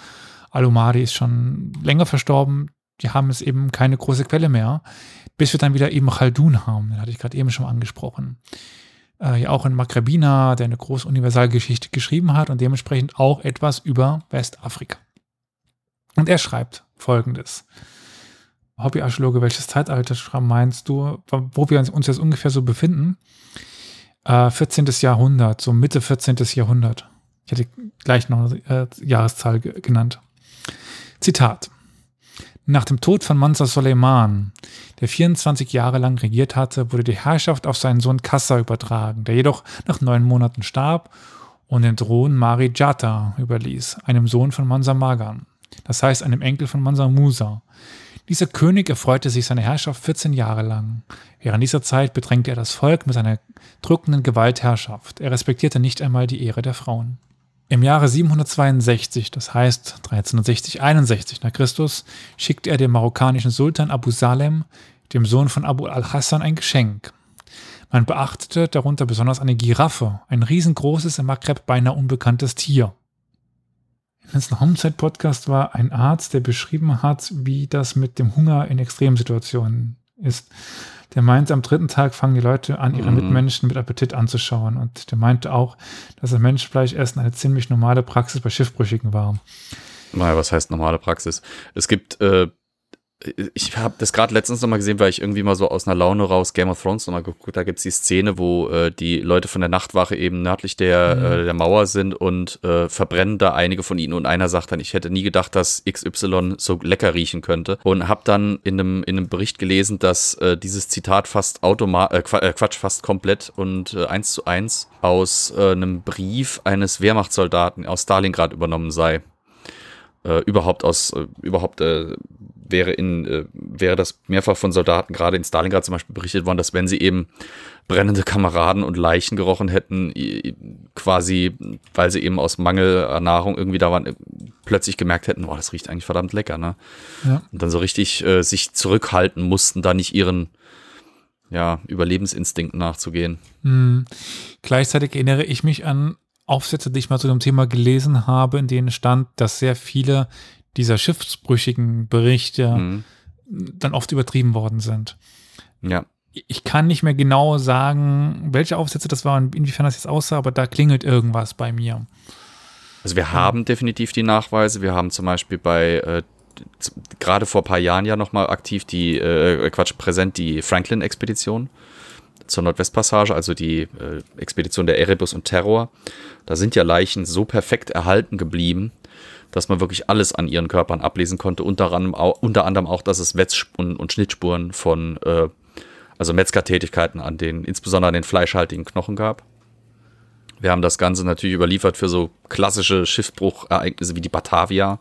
A: Al-Umari ist schon länger verstorben. Die haben jetzt eben keine große Quelle mehr, bis wir dann wieder eben Khaldun haben, den hatte ich gerade eben schon angesprochen. Äh, ja auch ein Maghrebiner, der eine große Universalgeschichte geschrieben hat und dementsprechend auch etwas über Westafrika. Und er schreibt folgendes. Hobbyarchäologe, welches Zeitalter meinst du, wo wir uns jetzt ungefähr so befinden? Äh, 14. Jahrhundert, so Mitte 14. Jahrhundert. Ich hätte gleich noch eine äh, Jahreszahl ge genannt. Zitat. Nach dem Tod von Mansa Soleiman, der 24 Jahre lang regiert hatte, wurde die Herrschaft auf seinen Sohn Kassa übertragen, der jedoch nach neun Monaten starb und den Thron Mari Jata überließ, einem Sohn von Mansa Magan, das heißt einem Enkel von Mansa Musa. Dieser König erfreute sich seiner Herrschaft 14 Jahre lang. Während dieser Zeit bedrängte er das Volk mit seiner drückenden Gewaltherrschaft. Er respektierte nicht einmal die Ehre der Frauen. Im Jahre 762, das heißt 1360-61 nach Christus, schickte er dem marokkanischen Sultan Abu Salem, dem Sohn von Abu al-Hassan, ein Geschenk. Man beachtete darunter besonders eine Giraffe, ein riesengroßes, im Maghreb beinahe unbekanntes Tier. Im letzten Homezeit-Podcast war ein Arzt, der beschrieben hat, wie das mit dem Hunger in Extremsituationen ist der meinte, am dritten Tag fangen die Leute an, ihre mhm. Mitmenschen mit Appetit anzuschauen. Und der meinte auch, dass das Menschenfleischessen eine ziemlich normale Praxis bei Schiffbrüchigen war.
B: Naja, was heißt normale Praxis? Es gibt äh, ich habe das gerade letztens nochmal gesehen, weil ich irgendwie mal so aus einer Laune raus Game of Thrones nochmal geguckt. Da gibt es die Szene, wo äh, die Leute von der Nachtwache eben nördlich der, mhm. äh, der Mauer sind und äh, verbrennen da einige von ihnen. Und einer sagt dann, ich hätte nie gedacht, dass XY so lecker riechen könnte. Und habe dann in einem, in einem Bericht gelesen, dass äh, dieses Zitat fast automatisch, äh, äh, Quatsch, fast komplett und äh, eins zu eins aus äh, einem Brief eines Wehrmachtssoldaten aus Stalingrad übernommen sei. Äh, überhaupt aus, äh, überhaupt äh, wäre in, äh, wäre das mehrfach von Soldaten, gerade in Stalingrad zum Beispiel, berichtet worden, dass wenn sie eben brennende Kameraden und Leichen gerochen hätten, quasi, weil sie eben aus Mangel an Nahrung irgendwie da waren, plötzlich gemerkt hätten, boah, das riecht eigentlich verdammt lecker, ne? Ja. Und dann so richtig äh, sich zurückhalten mussten, da nicht ihren ja, Überlebensinstinkten nachzugehen.
A: Mhm. Gleichzeitig erinnere ich mich an Aufsätze, die ich mal zu dem Thema gelesen habe, in denen stand, dass sehr viele dieser schiffsbrüchigen Berichte mhm. dann oft übertrieben worden sind.
B: Ja.
A: Ich kann nicht mehr genau sagen, welche Aufsätze das waren, inwiefern das jetzt aussah, aber da klingelt irgendwas bei mir.
B: Also wir haben definitiv die Nachweise. Wir haben zum Beispiel bei äh, gerade vor ein paar Jahren ja nochmal aktiv die, äh, Quatsch, präsent die Franklin-Expedition zur Nordwestpassage, also die äh, Expedition der Erebus und Terror. Da sind ja Leichen so perfekt erhalten geblieben, dass man wirklich alles an ihren Körpern ablesen konnte, unter unter anderem auch dass es Wetz- und, und Schnittspuren von, äh, also Metzgertätigkeiten an den, insbesondere an den fleischhaltigen Knochen gab. Wir haben das Ganze natürlich überliefert für so klassische Schiffbruchereignisse wie die Batavia.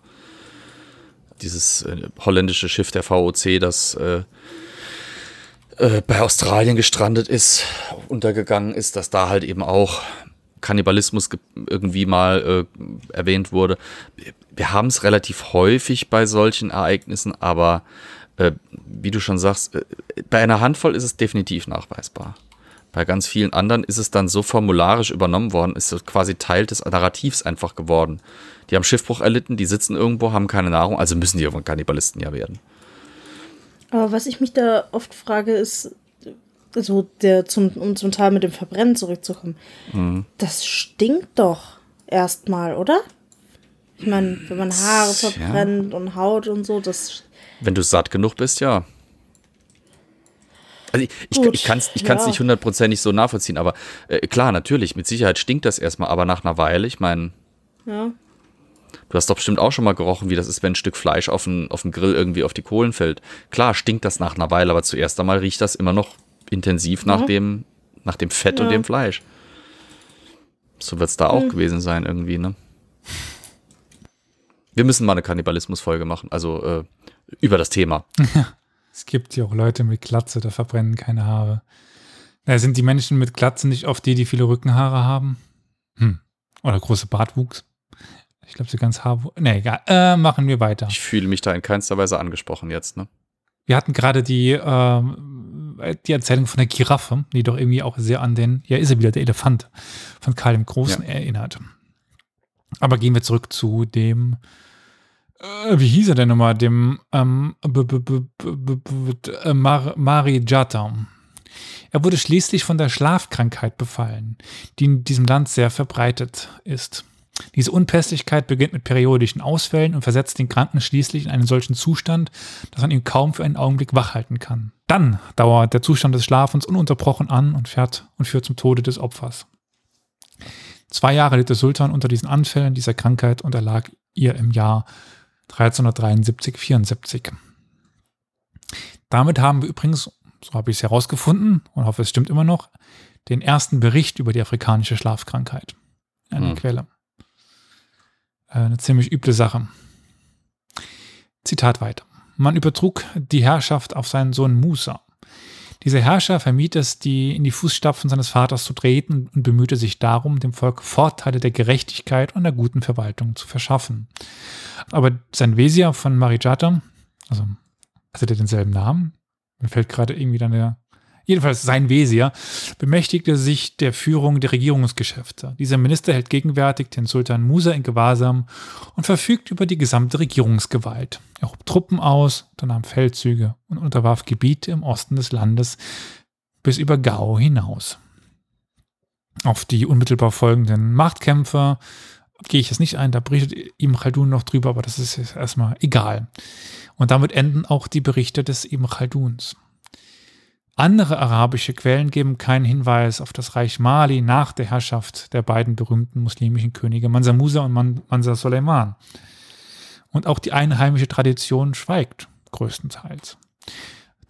B: Dieses äh, holländische Schiff der VOC, das äh, äh, bei Australien gestrandet ist, untergegangen ist, dass da halt eben auch Kannibalismus irgendwie mal äh, erwähnt wurde. Wir haben es relativ häufig bei solchen Ereignissen, aber äh, wie du schon sagst, äh, bei einer Handvoll ist es definitiv nachweisbar. Bei ganz vielen anderen ist es dann so formularisch übernommen worden, ist quasi Teil des Narrativs einfach geworden. Die haben Schiffbruch erlitten, die sitzen irgendwo, haben keine Nahrung, also müssen die irgendwann Kannibalisten ja werden.
C: Aber was ich mich da oft frage, ist, also der zum, um zum Teil mit dem Verbrennen zurückzukommen, mhm. das stinkt doch erstmal, oder? Ich meine, wenn man Haare verbrennt ja. und Haut und so, das.
B: Wenn du satt genug bist, ja. Also ich, ich, ich kann es ich kann's ja. nicht hundertprozentig so nachvollziehen, aber äh, klar, natürlich, mit Sicherheit stinkt das erstmal, aber nach einer Weile, ich meine. Ja. Du hast doch bestimmt auch schon mal gerochen, wie das ist, wenn ein Stück Fleisch auf den, auf den Grill irgendwie auf die Kohlen fällt. Klar, stinkt das nach einer Weile, aber zuerst einmal riecht das immer noch intensiv nach, mhm. dem, nach dem Fett ja. und dem Fleisch. So wird es da auch mhm. gewesen sein, irgendwie, ne? Wir müssen mal eine Kannibalismus-Folge machen, also äh, über das Thema.
A: es gibt ja auch Leute mit Glatze, da verbrennen keine Haare. Da sind die Menschen mit Glatze nicht oft die, die viele Rückenhaare haben? Hm. Oder große Bartwuchs? Ich glaube, sie ganz Haar. Ne, egal. Äh, machen wir weiter.
B: Ich fühle mich da in keinster Weise angesprochen jetzt, ne?
A: Wir hatten gerade die, ähm, die Erzählung von der Giraffe, die doch irgendwie auch sehr an den, ja, ist er wieder, der Elefant von Karl dem Großen ja. erinnert. Aber gehen wir zurück zu dem, äh, wie hieß er denn nochmal, dem ähm, Mari Jata. Er wurde schließlich von der Schlafkrankheit befallen, die in diesem Land sehr verbreitet ist. Diese Unpässlichkeit beginnt mit periodischen Ausfällen und versetzt den Kranken schließlich in einen solchen Zustand, dass man ihn kaum für einen Augenblick wachhalten kann. Dann dauert der Zustand des Schlafens ununterbrochen an und fährt und führt zum Tode des Opfers. Zwei Jahre litt der Sultan unter diesen Anfällen dieser Krankheit und erlag ihr im Jahr 1373-74. Damit haben wir übrigens, so habe ich es herausgefunden und hoffe, es stimmt immer noch, den ersten Bericht über die afrikanische Schlafkrankheit. in einer
B: Hm.
A: Quelle. Äh, eine ziemlich üble Sache. Zitat weiter. Man übertrug die Herrschaft auf seinen Sohn Musa. Dieser Herrscher vermied es, die in die Fußstapfen seines Vaters zu treten und bemühte sich darum, dem Volk Vorteile der Gerechtigkeit und der guten Verwaltung zu verschaffen. Aber sein Wesir von Marijata, also hatte der denselben Namen? Mir fällt gerade irgendwie dann der. Jedenfalls sein Wesir bemächtigte sich der Führung der Regierungsgeschäfte. Dieser Minister hält gegenwärtig den Sultan Musa in Gewahrsam und verfügt über die gesamte Regierungsgewalt. Er hob Truppen aus, unternahm Feldzüge und unterwarf Gebiete im Osten des Landes bis über Gao hinaus. Auf die unmittelbar folgenden Machtkämpfe gehe ich jetzt nicht ein, da berichtet Ibn Khaldun noch drüber, aber das ist jetzt erstmal egal. Und damit enden auch die Berichte des Ibn Khalduns. Andere arabische Quellen geben keinen Hinweis auf das Reich Mali nach der Herrschaft der beiden berühmten muslimischen Könige Mansa Musa und Man Mansa Soleiman. Und auch die einheimische Tradition schweigt größtenteils.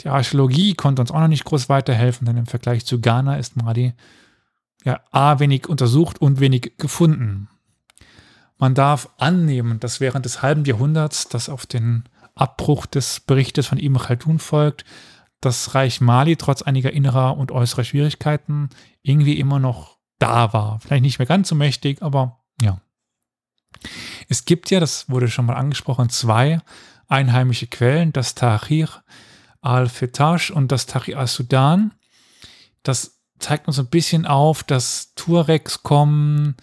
A: Die Archäologie konnte uns auch noch nicht groß weiterhelfen, denn im Vergleich zu Ghana ist Mali ja A wenig untersucht und wenig gefunden. Man darf annehmen, dass während des halben Jahrhunderts, das auf den Abbruch des Berichtes von Ibn Khaldun folgt, das Reich Mali trotz einiger innerer und äußerer Schwierigkeiten irgendwie immer noch da war. Vielleicht nicht mehr ganz so mächtig, aber ja. Es gibt ja, das wurde schon mal angesprochen, zwei einheimische Quellen, das Tahrir al-Fetash und das Tahrir al-Sudan. Das zeigt uns ein bisschen auf, dass Tuaregs kommen,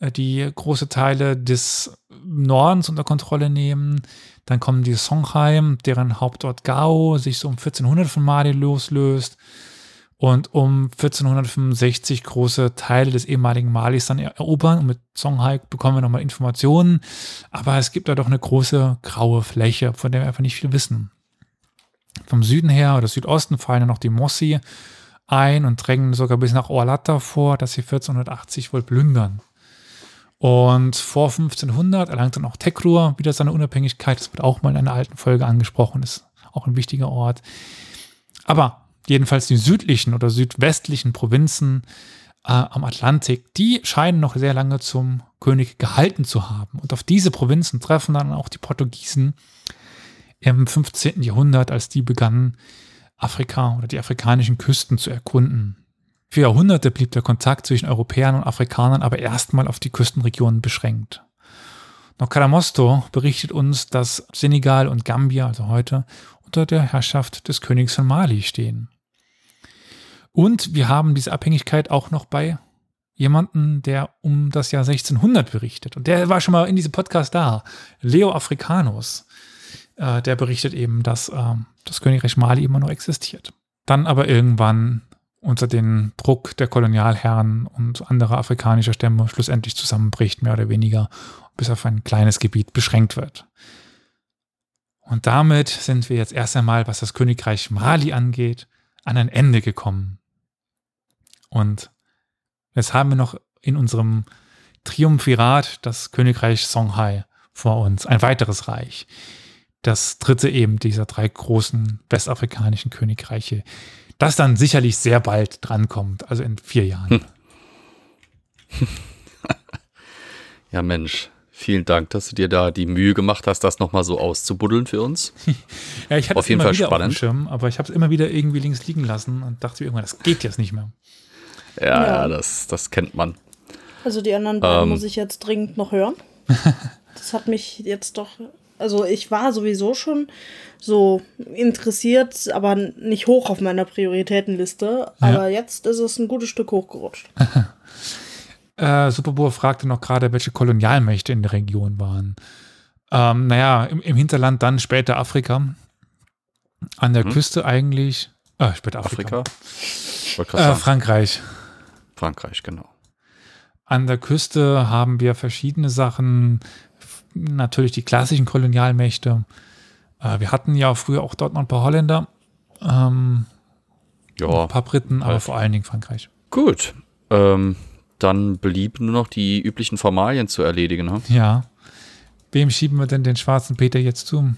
A: äh, die große Teile des Nordens unter Kontrolle nehmen. Dann kommen die Songhai, deren Hauptort Gao sich so um 1400 von Mali loslöst und um 1465 große Teile des ehemaligen Malis dann erobern. Und mit Songhai bekommen wir nochmal Informationen. Aber es gibt da doch eine große graue Fläche, von der wir einfach nicht viel wissen. Vom Süden her oder Südosten fallen dann noch die Mossi ein und drängen sogar bis nach Orlata vor, dass sie 1480 wohl plündern. Und vor 1500 erlangt dann auch Tekrur wieder seine Unabhängigkeit. Das wird auch mal in einer alten Folge angesprochen, ist auch ein wichtiger Ort. Aber jedenfalls die südlichen oder südwestlichen Provinzen äh, am Atlantik, die scheinen noch sehr lange zum König gehalten zu haben. Und auf diese Provinzen treffen dann auch die Portugiesen im 15. Jahrhundert, als die begannen, Afrika oder die afrikanischen Küsten zu erkunden. Für Jahrhunderte blieb der Kontakt zwischen Europäern und Afrikanern aber erstmal auf die Küstenregionen beschränkt. Nokaramosto berichtet uns, dass Senegal und Gambia, also heute, unter der Herrschaft des Königs von Mali stehen. Und wir haben diese Abhängigkeit auch noch bei jemanden, der um das Jahr 1600 berichtet. Und der war schon mal in diesem Podcast da. Leo Africanus. Äh, der berichtet eben, dass äh, das Königreich Mali immer noch existiert. Dann aber irgendwann unter den Druck der Kolonialherren und anderer afrikanischer Stämme schlussendlich zusammenbricht, mehr oder weniger, bis auf ein kleines Gebiet beschränkt wird. Und damit sind wir jetzt erst einmal, was das Königreich Mali angeht, an ein Ende gekommen. Und jetzt haben wir noch in unserem Triumphirat das Königreich Songhai vor uns, ein weiteres Reich. Das dritte eben dieser drei großen westafrikanischen Königreiche, das dann sicherlich sehr bald drankommt, also in vier Jahren.
B: Hm. ja, Mensch, vielen Dank, dass du dir da die Mühe gemacht hast, das nochmal so auszubuddeln für uns.
A: ja, ich hatte
B: auf jeden Fall spannend.
A: Auf dem Schirm, aber ich habe es immer wieder irgendwie links liegen lassen und dachte irgendwann, das geht jetzt nicht mehr.
B: Ja, ja. ja das, das kennt man.
C: Also die anderen beiden ähm, muss ich jetzt dringend noch hören. das hat mich jetzt doch also ich war sowieso schon so interessiert, aber nicht hoch auf meiner Prioritätenliste. Ja. Aber jetzt ist es ein gutes Stück hochgerutscht.
A: äh, Superbohr fragte noch gerade, welche Kolonialmächte in der Region waren. Ähm, naja, im, im, Hinterland dann später Afrika. An der hm. Küste eigentlich. Äh, später Afrika. Afrika. Äh, Frankreich.
B: Frankreich, genau.
A: An der Küste haben wir verschiedene Sachen natürlich die klassischen Kolonialmächte. Äh, wir hatten ja früher auch dort noch ein paar Holländer, ähm, ja, ein paar Briten, aber vor allen Dingen Frankreich.
B: Gut, ähm, dann blieb nur noch die üblichen Formalien zu erledigen. Ne?
A: Ja. Wem schieben wir denn den schwarzen Peter jetzt zu?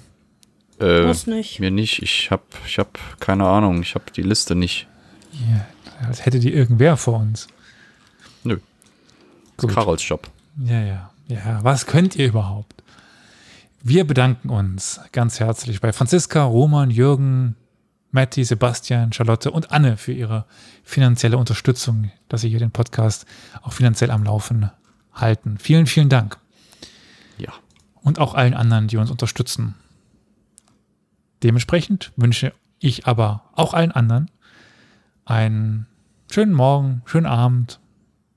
B: Äh, nicht. Mir nicht. Ich habe ich hab keine Ahnung. Ich habe die Liste nicht.
A: Ja, als hätte die irgendwer vor uns.
B: Nö. Das ist Carols Job.
A: Ja, ja, ja. Was könnt ihr überhaupt? Wir bedanken uns ganz herzlich bei Franziska, Roman, Jürgen, Matti, Sebastian, Charlotte und Anne für ihre finanzielle Unterstützung, dass sie hier den Podcast auch finanziell am Laufen halten. Vielen, vielen Dank.
B: Ja.
A: Und auch allen anderen, die uns unterstützen. Dementsprechend wünsche ich aber auch allen anderen einen schönen Morgen, schönen Abend,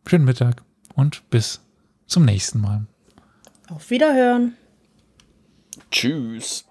A: schönen Mittag und bis zum nächsten Mal.
C: Auf Wiederhören.
B: Tschüss.